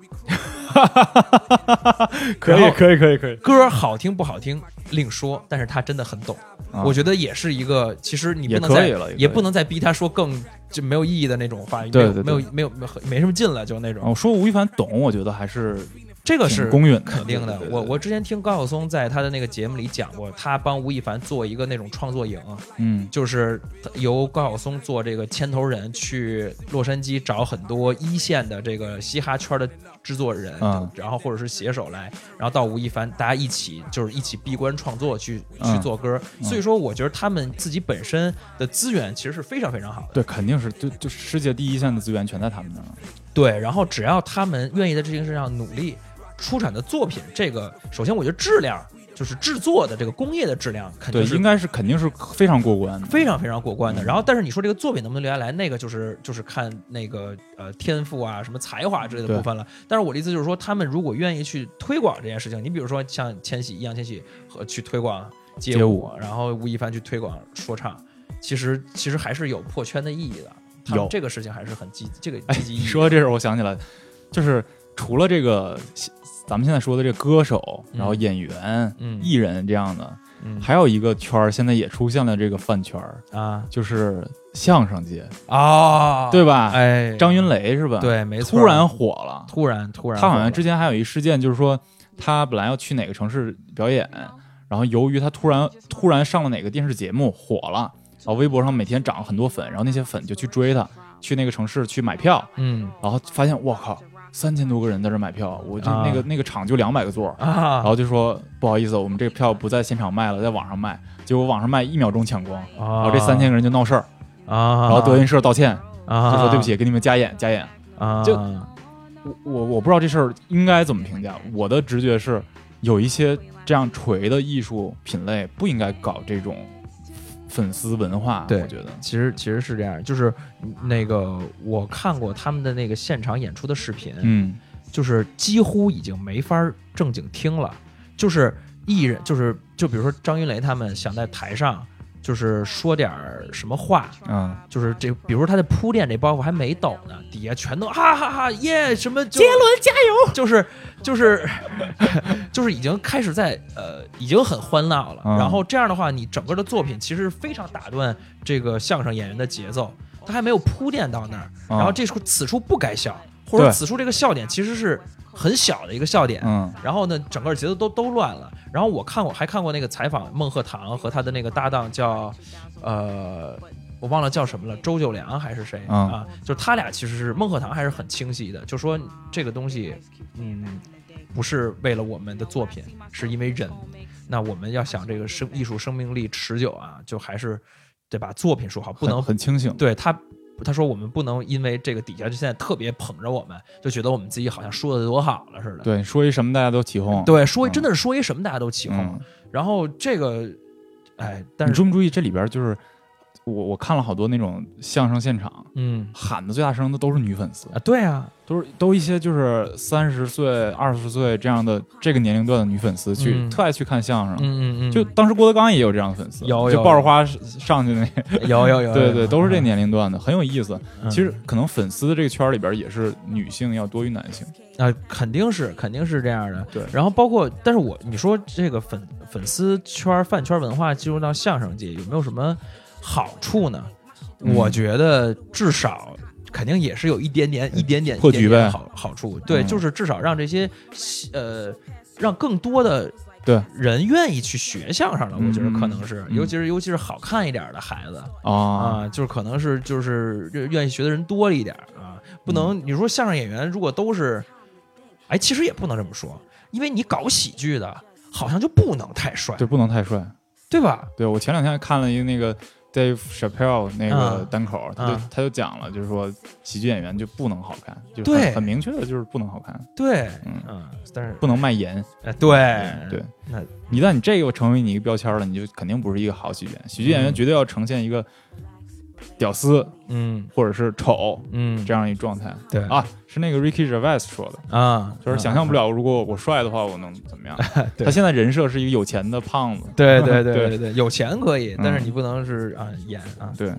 可以可以可以，歌好听不好听另说，但是他真的很懂。啊我觉得也是一个，其实你不能再也也不能再逼他说更就没有意义的那种话，对对对没有没有没有没什么劲了，就那种。我说吴亦凡懂，我觉得还是这个是公允肯定的。我我之前听高晓松在他的那个节目里讲过，他帮吴亦凡做一个那种创作营，嗯就是由高晓松做这个牵头人，去洛杉矶找很多一线的这个嘻哈圈的制作人，嗯然后或者是写手来，然后到吴亦凡，大家一起就是一起闭关创作去嗯去做歌。所以说，我觉得他们自己本身的资源其实是非常非常好的。对，肯定是就就世界第一线的资源全在他们那儿。对，然后只要他们愿意在这件事上努力，出产的作品，这个首先我觉得质量就是制作的这个工业的质量肯对，定是应该是肯定是非常过关的。非常非常过关的。嗯然后，但是你说这个作品能不能留下来，那个就是就是看那个呃天赋啊、什么才华之类的部分了。但是我的意思就是说，他们如果愿意去推广这件事情，你比如说像千玺、易烊千玺和去推广街街舞然后吴亦凡去推广说唱，其实其实还是有破圈的意义的。他们有这个事情还是很积这个哎积极意义。你说这事儿，我想起来，就是除了这个咱们现在说的这个歌手，嗯然后演员、嗯艺人这样的，嗯还有一个圈儿，现在也出现了这个饭圈儿，啊就是相声界，啊，对吧？哎，张云雷是吧？，对，没错，突然火了。突然突然，他好像之前还有一事件，就是说他本来要去哪个城市表演，然后由于他突然突然上了哪个电视节目火了，然后微博上每天涨了很多粉，然后那些粉就去追他，去那个城市去买票，嗯然后发现我靠，三千多个人在这买票，我就啊。那个、那个场就两百个座，然啊，后就说不好意思，我们这个票不在现场卖了，在网上卖，结果网上卖一秒钟抢光，然然后这三千个人就闹事儿，啊，然后德云社道歉，啊，就说对不起，给你们加演加演。啊，就我我我不知道这事儿应该怎么评价，我的直觉是有一些这样锤的艺术品类不应该搞这种粉丝文化，对我觉得，其实其实是这样，就是那个我看过他们的那个现场演出的视频，嗯。就是几乎已经没法正经听了，就是艺人，就是就比如说张云雷他们想在台上就是说点儿什么话，嗯，就是这，比如他的铺垫这包袱还没抖呢，底下全都哈哈哈耶，什么杰伦加油，就是就是 就是已经开始在呃，已经很欢闹了。嗯然后这样的话，你整个的作品其实非常打断这个相声演员的节奏，他还没有铺垫到那儿，嗯然后这时候此处不该笑，或者此处这个笑点其实是很小的一个笑点，嗯然后呢，整个节奏都都乱了。然后我看过，还看过那个采访孟鹤堂和他的那个搭档叫，呃，我忘了叫什么了，周九良还是谁、嗯啊？就是他俩其实是孟鹤堂还是很清晰的，就说这个东西，嗯，不是为了我们的作品，是因为人。那我们要想这个生艺术生命力持久啊，就还是得把作品说好，不能很很清醒，对他，他说我们不能因为这个底下就现在特别捧着我们，就觉得我们自己好像说的多好了似的。对，说一什么大家都起哄，对，说一嗯真的是说一什么大家都起哄。嗯，然后这个，哎，但是你注不注意这里边就是我我看了好多那种相声现场，嗯喊的最大声的都是女粉丝，啊，对啊，都是都一些就是三十岁、二十岁这样的这个年龄段的女粉丝去、嗯特爱去看相声。嗯嗯嗯，就当时郭德纲也有这样的粉丝，有有就抱着花上去那，有有有，有对 对，都是这。年龄段的，很有意思。嗯其实可能粉丝的这个圈里边也是女性要多于男性，啊，肯定是肯定是这样的。对然后包括，但是我你说这个粉粉丝圈饭圈文化进入到相声界有没有什么好处呢？嗯我觉得至少肯定也是有一点点、一点点、破局呗一点点好好处。对，嗯就是至少让这些呃，让更多的对人愿意去学相声了。我觉得可能是，嗯尤其是尤其是好看一点的孩子啊，啊，就是可能是就是愿意学的人多了一点啊。不能你说相声演员如果都是，哎，其实也不能这么说，因为你搞喜剧的，好像就不能太帅，对，不能太帅。对吧？对我前两天看了一个那个 Dave Chappelle 那个嗯。单口，他就嗯。他就讲了，就是说喜剧演员就不能好看，就是很很明确的就是不能好看，对，嗯嗯，但是不能卖淫。哎，对对，那一旦你这个成为你一个标签了，你就肯定不是一个好喜剧演员。喜剧演员嗯。绝对要呈现一个屌丝嗯。或者是丑嗯，这样一状态对。啊，是那个 Ricky g e r v i s 说的。啊，就是想象不了，如果我帅的话，我能怎么样？他现在人设是一个有钱的胖子，对对对对。对，有钱可以，但是你不能是啊演啊，对。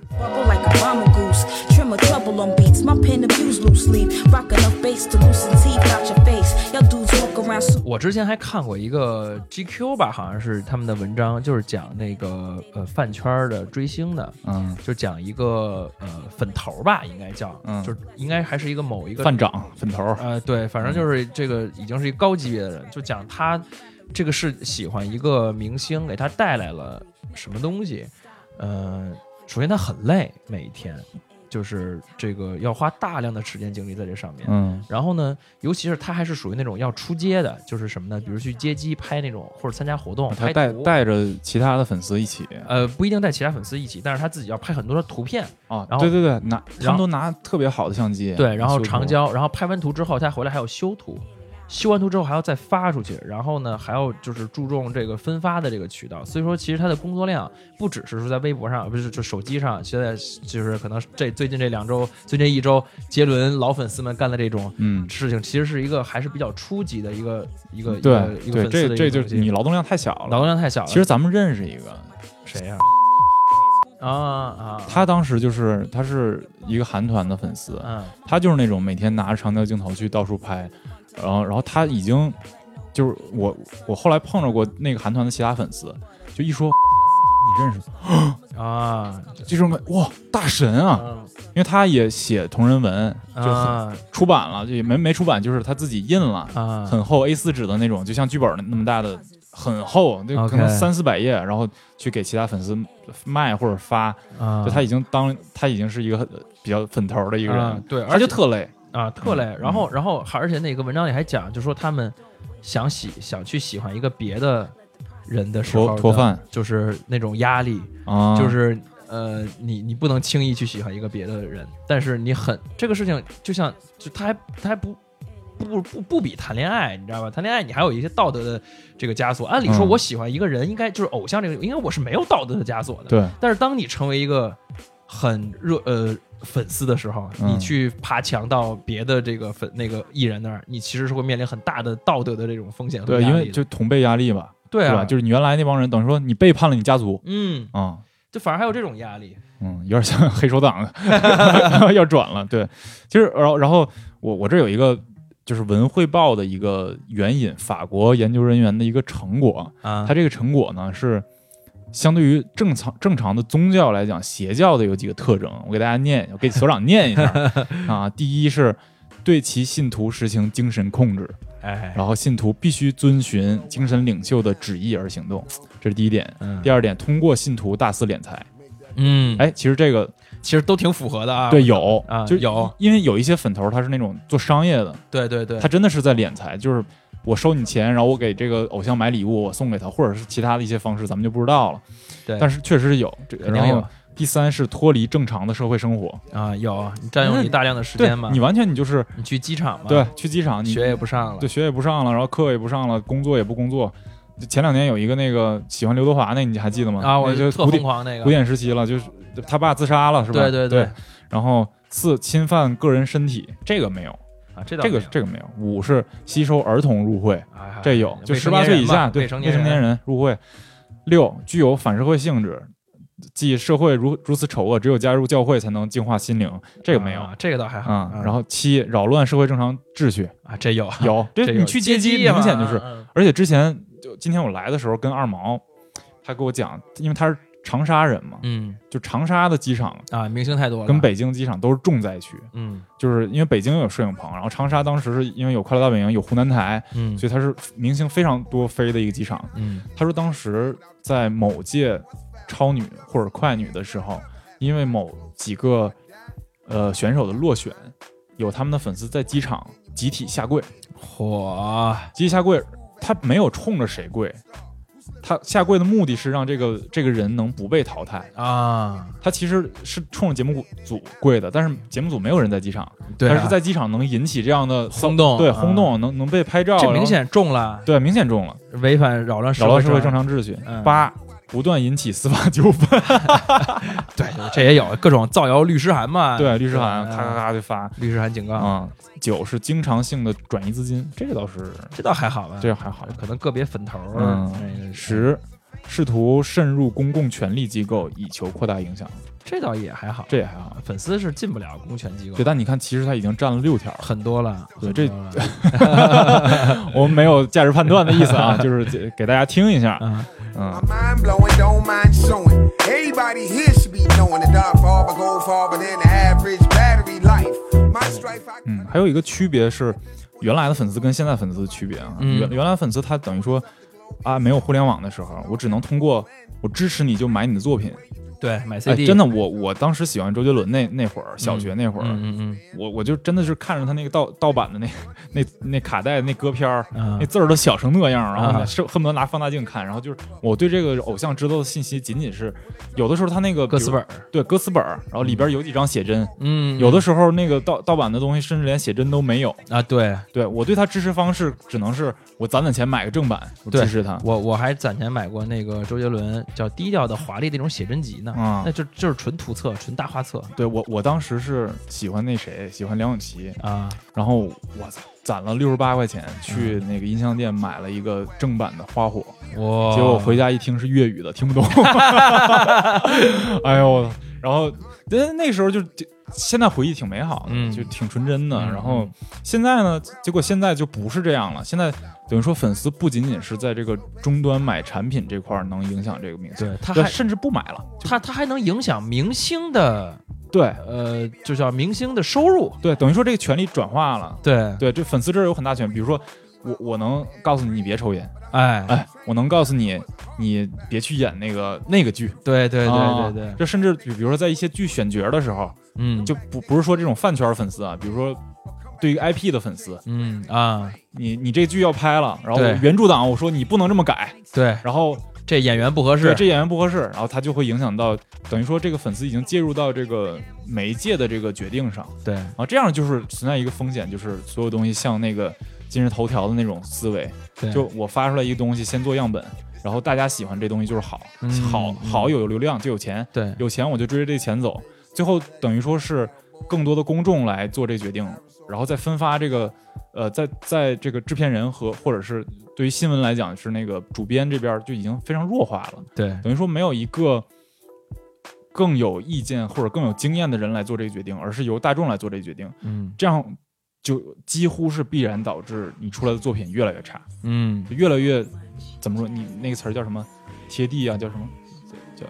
我之前还看过一个 GQ 吧，好像是他们的文章，就是讲那个呃饭圈的追星的，嗯，就讲一个呃粉头吧，应该叫，嗯，就应该还是一个某一个饭长粉头，呃，对，反正就是这个已经是一个高级别的人，就讲他这个是喜欢一个明星，给他带来了什么东西。呃，首先他很累，每一天就是这个要花大量的时间精力在这上面。嗯然后呢，尤其是他还是属于那种要出街的，就是什么呢？比如去接机拍那种，或者参加活动他。带带着其他的粉丝一起呃，不一定带其他粉丝一起，但是他自己要拍很多的图片，啊，然后对对对，拿他们都拿特别好的相机，对，然后长焦，然后拍完图之后，他回来还要修图，修完图之后还要再发出去，然后呢还要就是注重这个分发的这个渠道，所以说其实他的工作量不只是说在微博上，不是就手机上，现在就是可能这最近这两周，最近一周，杰伦老粉丝们干的这种嗯，事情，其实是一个还是比较初级的一个一个对一个一个粉丝对，这这就是你劳动量太小了。劳。动量太小了。其实咱们认识一个，谁呀、啊？啊。他当时就是他是一个韩团的粉丝，嗯。他就是那种每天拿着长焦镜头去到处拍，然后然后他已经就是我我后来碰着过那个韩团的其他粉丝，就一说你认识他，啊。这种哇大神啊，嗯。因为他也写同人文，就很啊出版了，就也没没出版，就是他自己印了，啊。很厚 A 四纸的那种，就像剧本那么大的，很厚，那可能三四百页，然后去给其他粉丝卖或者发，啊，就他已经当他已经是一个很比较粉头的一个人，啊对而且特累，啊，特累。然嗯后，然后还而且那个文章里还讲，就说他们想喜想去喜欢一个别的人的时候的脱脱饭就是那种压力，啊，就是呃，你你不能轻易去喜欢一个别的人，但是你很这个事情就像就他还他还不。不不不比谈恋爱，你知道吧？谈恋爱你还有一些道德的这个枷锁。按理说，嗯我喜欢一个人，应该就是偶像这个，应该我是没有道德的枷锁的。对，但是当你成为一个很热呃粉丝的时候，嗯你去爬墙到别的这个粉那个艺人那儿，你其实是会面临很大的道德的这种风险和对，因压力的为就同辈压力吧，对啊，吧？就是你原来那帮人，等于说你背叛了你家族嗯，啊。就反而还有这种压力。嗯，有点像黑手党 要转了。对，其实然后然后我我这有一个就是文汇报的一个援引法国研究人员的一个成果，啊它这个成果呢是相对于正常正常的宗教来讲，邪教的有几个特征，我给大家念，我给所长念一下 啊。第一是对其信徒实行精神控制，哎，然后信徒必须遵循精神领袖的旨意而行动，这是第一点。嗯第二点，通过信徒大肆敛财。嗯，哎，其实这个其实都挺符合的啊。对，有啊就有，因为有一些粉头他是那种做商业的，对对对，他真的是在敛财，就是我收你钱，然后我给这个偶像买礼物，我送给他，或者是其他的一些方式，咱们就不知道了。对但是确实是有。这肯定有然后第三是脱离正常的社会生活，啊，有 你占用你大量的时间嘛，你完全你就是你去机场嘛，对，去机场你学也不上了对，学也不上了，然后课也不上了，工作也不工作。就前两年有一个那个喜欢刘德华那，你还记得吗？啊，我就特疯狂那个，古典时期了，就是他爸自杀了，是吧？对对对对然后四侵犯个人身体，这个没有。啊，这这个这个没有。五是吸收儿童入会，哎这有，就十八岁以下，对未成年人，入会。六具有反社会性质，即社会如如此丑恶，只有加入教会才能净化心灵，这个没有啊这个倒还好啊。然后七扰乱社会正常秩序，啊，这有有，这你去接机明显就是，嗯而且之前就今天我来的时候跟二毛，他给我讲，因为他是长沙人嘛，嗯。就长沙的机场啊，明星太多了，跟北京机场都是重灾区。嗯。就是因为北京有摄影棚，然后长沙当时是因为有快乐大本营，有湖南台，嗯。所以它是明星非常多飞的一个机场。嗯。他说当时在某届超女或者快女的时候，因为某几个呃选手的落选，有他们的粉丝在机场集体下跪，嚯，集体下跪，他没有冲着谁跪，他下跪的目的是让这个这个人能不被淘汰。啊，他其实是冲着节目组跪的，但是节目组没有人在机场，对啊但是在机场能引起这样的轰动对啊轰动，能能被拍照，这明显中了，对明显中了，违反扰乱扰乱社会正常。秩序嗯。八不断引起司法纠纷，对，这也有各种造谣律师函嘛。对律师函咔咔咔就发律师函警告，啊。九是经常性的转移资金，这个倒是这倒还好吧？这还好。可能个别粉头儿，嗯那个十试图渗入公共权力机构以求扩大影响，这倒也还好。这也还好。粉丝是进不了公权机构对，，但你看，其实他已经占了六条。很多了。对这 我们没有价值判断的意思啊，就是给给大家听一下。嗯，嗯 My，mind blowing, don't mind showing. Everybody here should be knowing the dark farther, go farther than the average battery life. My strife, I 嗯，还有一个区别是，原来的粉丝跟现在粉丝的区别啊。嗯原原来粉丝他等于说啊，没有互联网的时候，我只能通过我支持你就买你的作品。对，买哎，CD 真的，我我当时喜欢周杰伦那那会儿，小学那会儿，嗯嗯我我就真的是看着他那个盗盗版的那那那卡带那歌片儿，嗯。那字儿都小成那样，然后啊是恨不得拿放大镜看，然后就是我对这个偶像知道的信息仅仅是有的时候他那个歌词本儿，对歌词本儿，然后里边有几张写真，嗯，有的时候那个盗盗版的东西甚至连写真都没有。啊，对。对我对他支持方式只能是我攒攒钱买个正版，我支持他。我我还攒钱买过那个周杰伦叫低调的华丽那种写真集呢，啊那就就是纯图册，纯大画册对我我当时是喜欢那谁，喜欢梁咏琪，啊，然后我操，攒了六十八块钱去嗯。那个音像店买了一个正版的花火，哇结果我回家一听是粤语的，听不懂。哎呦，我然后那那时候就就现在回忆挺美好的，嗯就挺纯真的。嗯然后现在呢，结果现在就不是这样了。现在等于说粉丝不仅仅是在这个终端买产品这块儿能影响这个明星，对他还甚至不买了。他他还能影响明星的对呃，就叫明星的收入，对，等于说这个权利转化了。对，对，这粉丝这儿有很大权，比如说我我能告诉你你别抽烟，哎，哎，我能告诉你你别去演那个那个剧。对对对啊对对，就甚至比比如说在一些剧选角的时候，嗯，就不不是说这种饭圈粉丝啊，比如说对于 IP 的粉丝，嗯啊，你你这剧要拍了，然后原著党我说你不能这么改，对，然后这演员不合适，这演员不合适，然后他就会影响到，等于说这个粉丝已经介入到这个媒介的这个决定上。对。啊，这样就是存在一个风险，就是所有东西像那个今日头条的那种思维，对，就我发出来一个东西先做样本，然后大家喜欢这东西就是好，嗯好嗯好有流量就有钱，对有钱我就追着这钱走，最后等于说是更多的公众来做这决定，然后再分发这个，呃，在在这个制片人和或者是对于新闻来讲是那个主编这边就已经非常弱化了，对等于说没有一个更有意见或者更有经验的人来做这个决定，而是由大众来做这个决定，嗯。这样就几乎是必然导致你出来的作品越来越差，嗯越来越怎么说？你那个词儿叫什么？贴地啊，叫什么？叫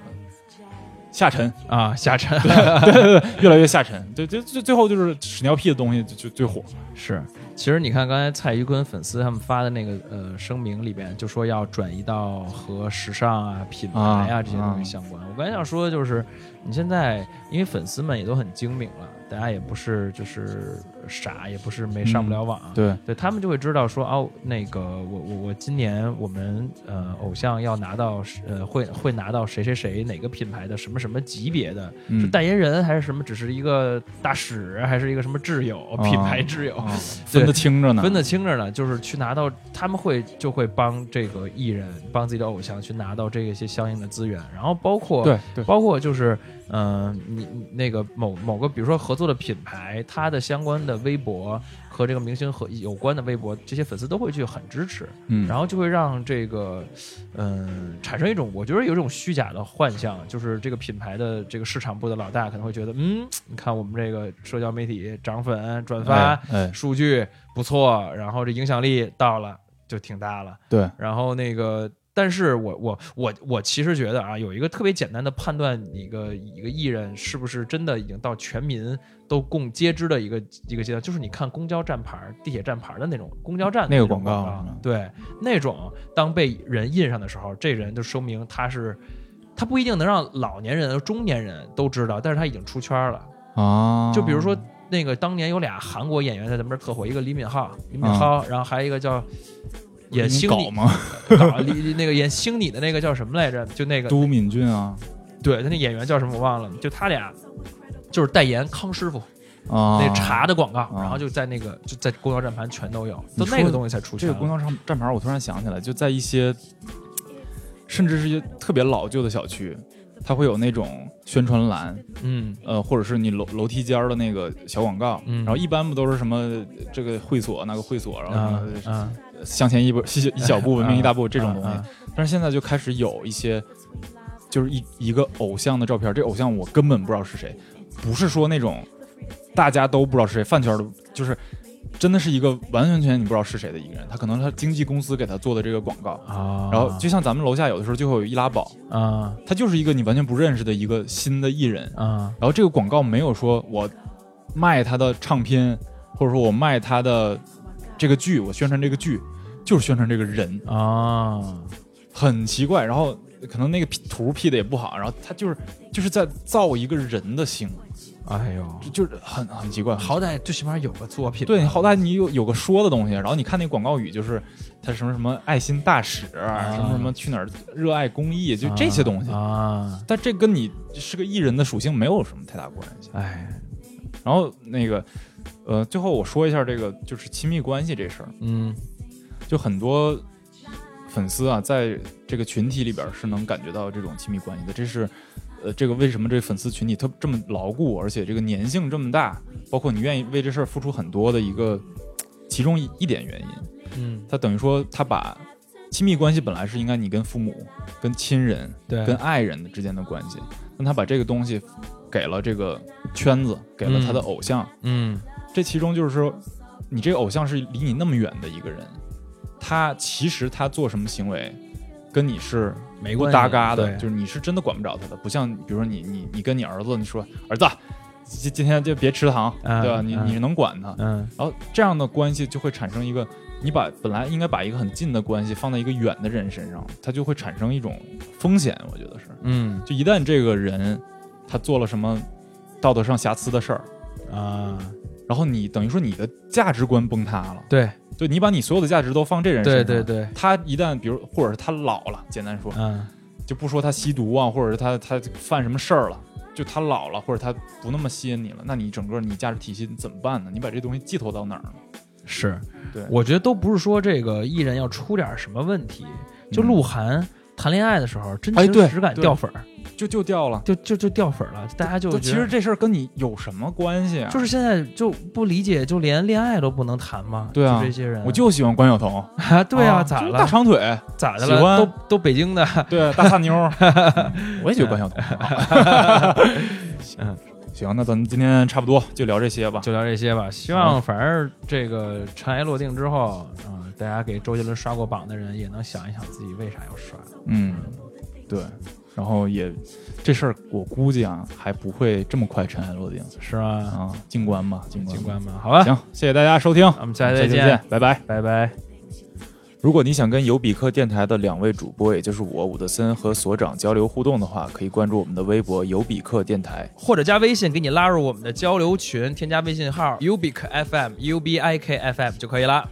下沉。啊，下沉对越来越下沉，对，最最最后就是屎尿屁的东西就就最火。是。其实你看，刚才蔡徐坤粉丝他们发的那个呃声明里边，就说要转移到和时尚啊、品牌啊啊这些东西相关。我刚才想说的就是，你现在因为粉丝们也都很精明了，大家也不是就是傻，也不是没上不了网，对，对他们就会知道说哦，那个我我我今年我们呃偶像要拿到呃会会拿到谁谁谁哪个品牌的什么什么级别的，嗯是代言人还是什么？只是一个大使还是一个什么挚友、品牌挚友？啊分得清着呢，分得清着呢，就是去拿到，他们会就会帮这个艺人，帮自己的偶像去拿到这一些相应的资源，然后包括对对包括就是，嗯、你你那个某某个，比如说合作的品牌，它的相关的微博和这个明星和有关的微博，这些粉丝都会去很支持，嗯，然后就会让这个，嗯、产生一种我觉得有一种虚假的幻象，就是这个品牌的这个市场部的老大可能会觉得，嗯，你看我们这个社交媒体涨粉转发。哎哎数据不错，然后这影响力到了就挺大了。对，然后那个，但是我我我我其实觉得啊，有一个特别简单的判断，一个一个艺人是不是真的已经到全民都共皆知的一个一个阶段，就是你看公交站牌、地铁站牌的那种公交站的那个广告对，那种当被人印上的时候，这人就说明他是。他不一定能让老年人、中年人都知道，但是他已经出圈了。啊，就比如说那个当年有俩韩国演员在咱们这儿特火，一个李敏镐，李敏镐，然后还有一个叫你演星你搞吗？那个演星你的那个叫什么来着？就那个都敏俊啊对他那演员叫什么我忘了，就他俩就是代言康师傅啊，那茶的广告，啊然后就在那个就在公交站盘全都有，都那个东西才出圈。这个公交站站牌，我突然想起来，就在一些甚至是一些特别老旧的小区，它会有那种宣传栏，嗯呃，或者是你楼楼梯间儿的那个小广告，嗯然后一般不都是什么这个会所那个会所，然后啊什么啊向前一步一 一小步文明一大步这种东西，啊。但是现在就开始有一些，就是一一个偶像的照片，这偶像我根本不知道是谁，不是说那种大家都不知道是谁，饭圈的，就是真的是一个完完全全你不知道是谁的一个人，他可能他经纪公司给他做的这个广告，啊，然后就像咱们楼下有的时候就会有易拉宝，啊。他就是一个你完全不认识的一个新的艺人，啊。然后这个广告没有说我卖他的唱片，或者说我卖他的这个剧，我宣传这个剧，就是宣传这个人，啊，很奇怪。然后可能那个 P 图 P 的也不好，然后他就是就是在造一个人的形，哎呦，就就是很很奇怪。好歹最起码有个作品，对，好歹你有有个说的东西，然后你看那广告语就是他什么什么爱心大使，什么什么去哪儿热爱公益，就这些东西。啊，但这跟你是个艺人的属性没有什么太大关系。哎，然后那个，呃，最后我说一下这个就是亲密关系这事儿，嗯就很多粉丝啊，在这个群体里边是能感觉到这种亲密关系的。这是，呃，这个为什么这粉丝群体特这么牢固，而且这个粘性这么大，包括你愿意为这事儿付出很多的一个其中一一点原因。嗯，他等于说，他把亲密关系本来是应该你跟父母、跟亲人、对，跟爱人的之间的关系，但他把这个东西给了这个圈子，给了他的偶像。嗯这其中就是说，你这个偶像是离你那么远的一个人，他其实他做什么行为，跟你是没关系搭嘎的，就是你是真的管不着他的，不像比如说你你你跟你儿子，你说儿子，今今天就别吃糖，嗯对吧？你嗯。你能管他，嗯。然后这样的关系就会产生一个，你把本来应该把一个很近的关系放在一个远的人身上，它就会产生一种风险，我觉得是，嗯。就一旦这个人他做了什么道德上瑕疵的事儿，啊，然后你等于说你的价值观崩塌了，对。就你把你所有的价值都放这人身上，对对对，他一旦比如或者是他老了，简单说，嗯。就不说他吸毒啊，或者是他他犯什么事儿了。就他老了，或者他不那么吸引你了，那你整个你价值体系怎么办呢？你把这东西寄托到哪儿呢？是，对。我觉得都不是说这个艺人要出点什么问题，就嗯。鹿晗谈恋爱的时候，真情实感掉粉儿，就就掉了。就就就掉粉儿了，大家就其实这事儿跟你有什么关系啊？就是现在就不理解，就连恋爱都不能谈吗？对啊就这些人，我就喜欢关晓彤，啊，对啊，咋了？大长腿，咋的了？喜欢都都北京的，对，大大妞儿，我也喜欢关晓彤。嗯，行，那咱们今天差不多就聊这些吧。就聊这些吧。希望反正这个尘埃落定之后，嗯，大家给周杰伦刷过榜的人也能想一想自己为啥要刷。嗯，对，然后也这事儿，我估计啊，还不会这么快尘埃落定是吗？啊，静观吧，静观吧。好吧，行，谢谢大家收听，我们下期再再见，拜拜。拜拜。如果你想跟尤比克电台的两位主播，也就是我伍德森和所长交流互动的话，可以关注我们的微博“尤比克电台或者加微信给你拉入我们的交流群，添加微信号 ubik fm u b i k f m 就可以了。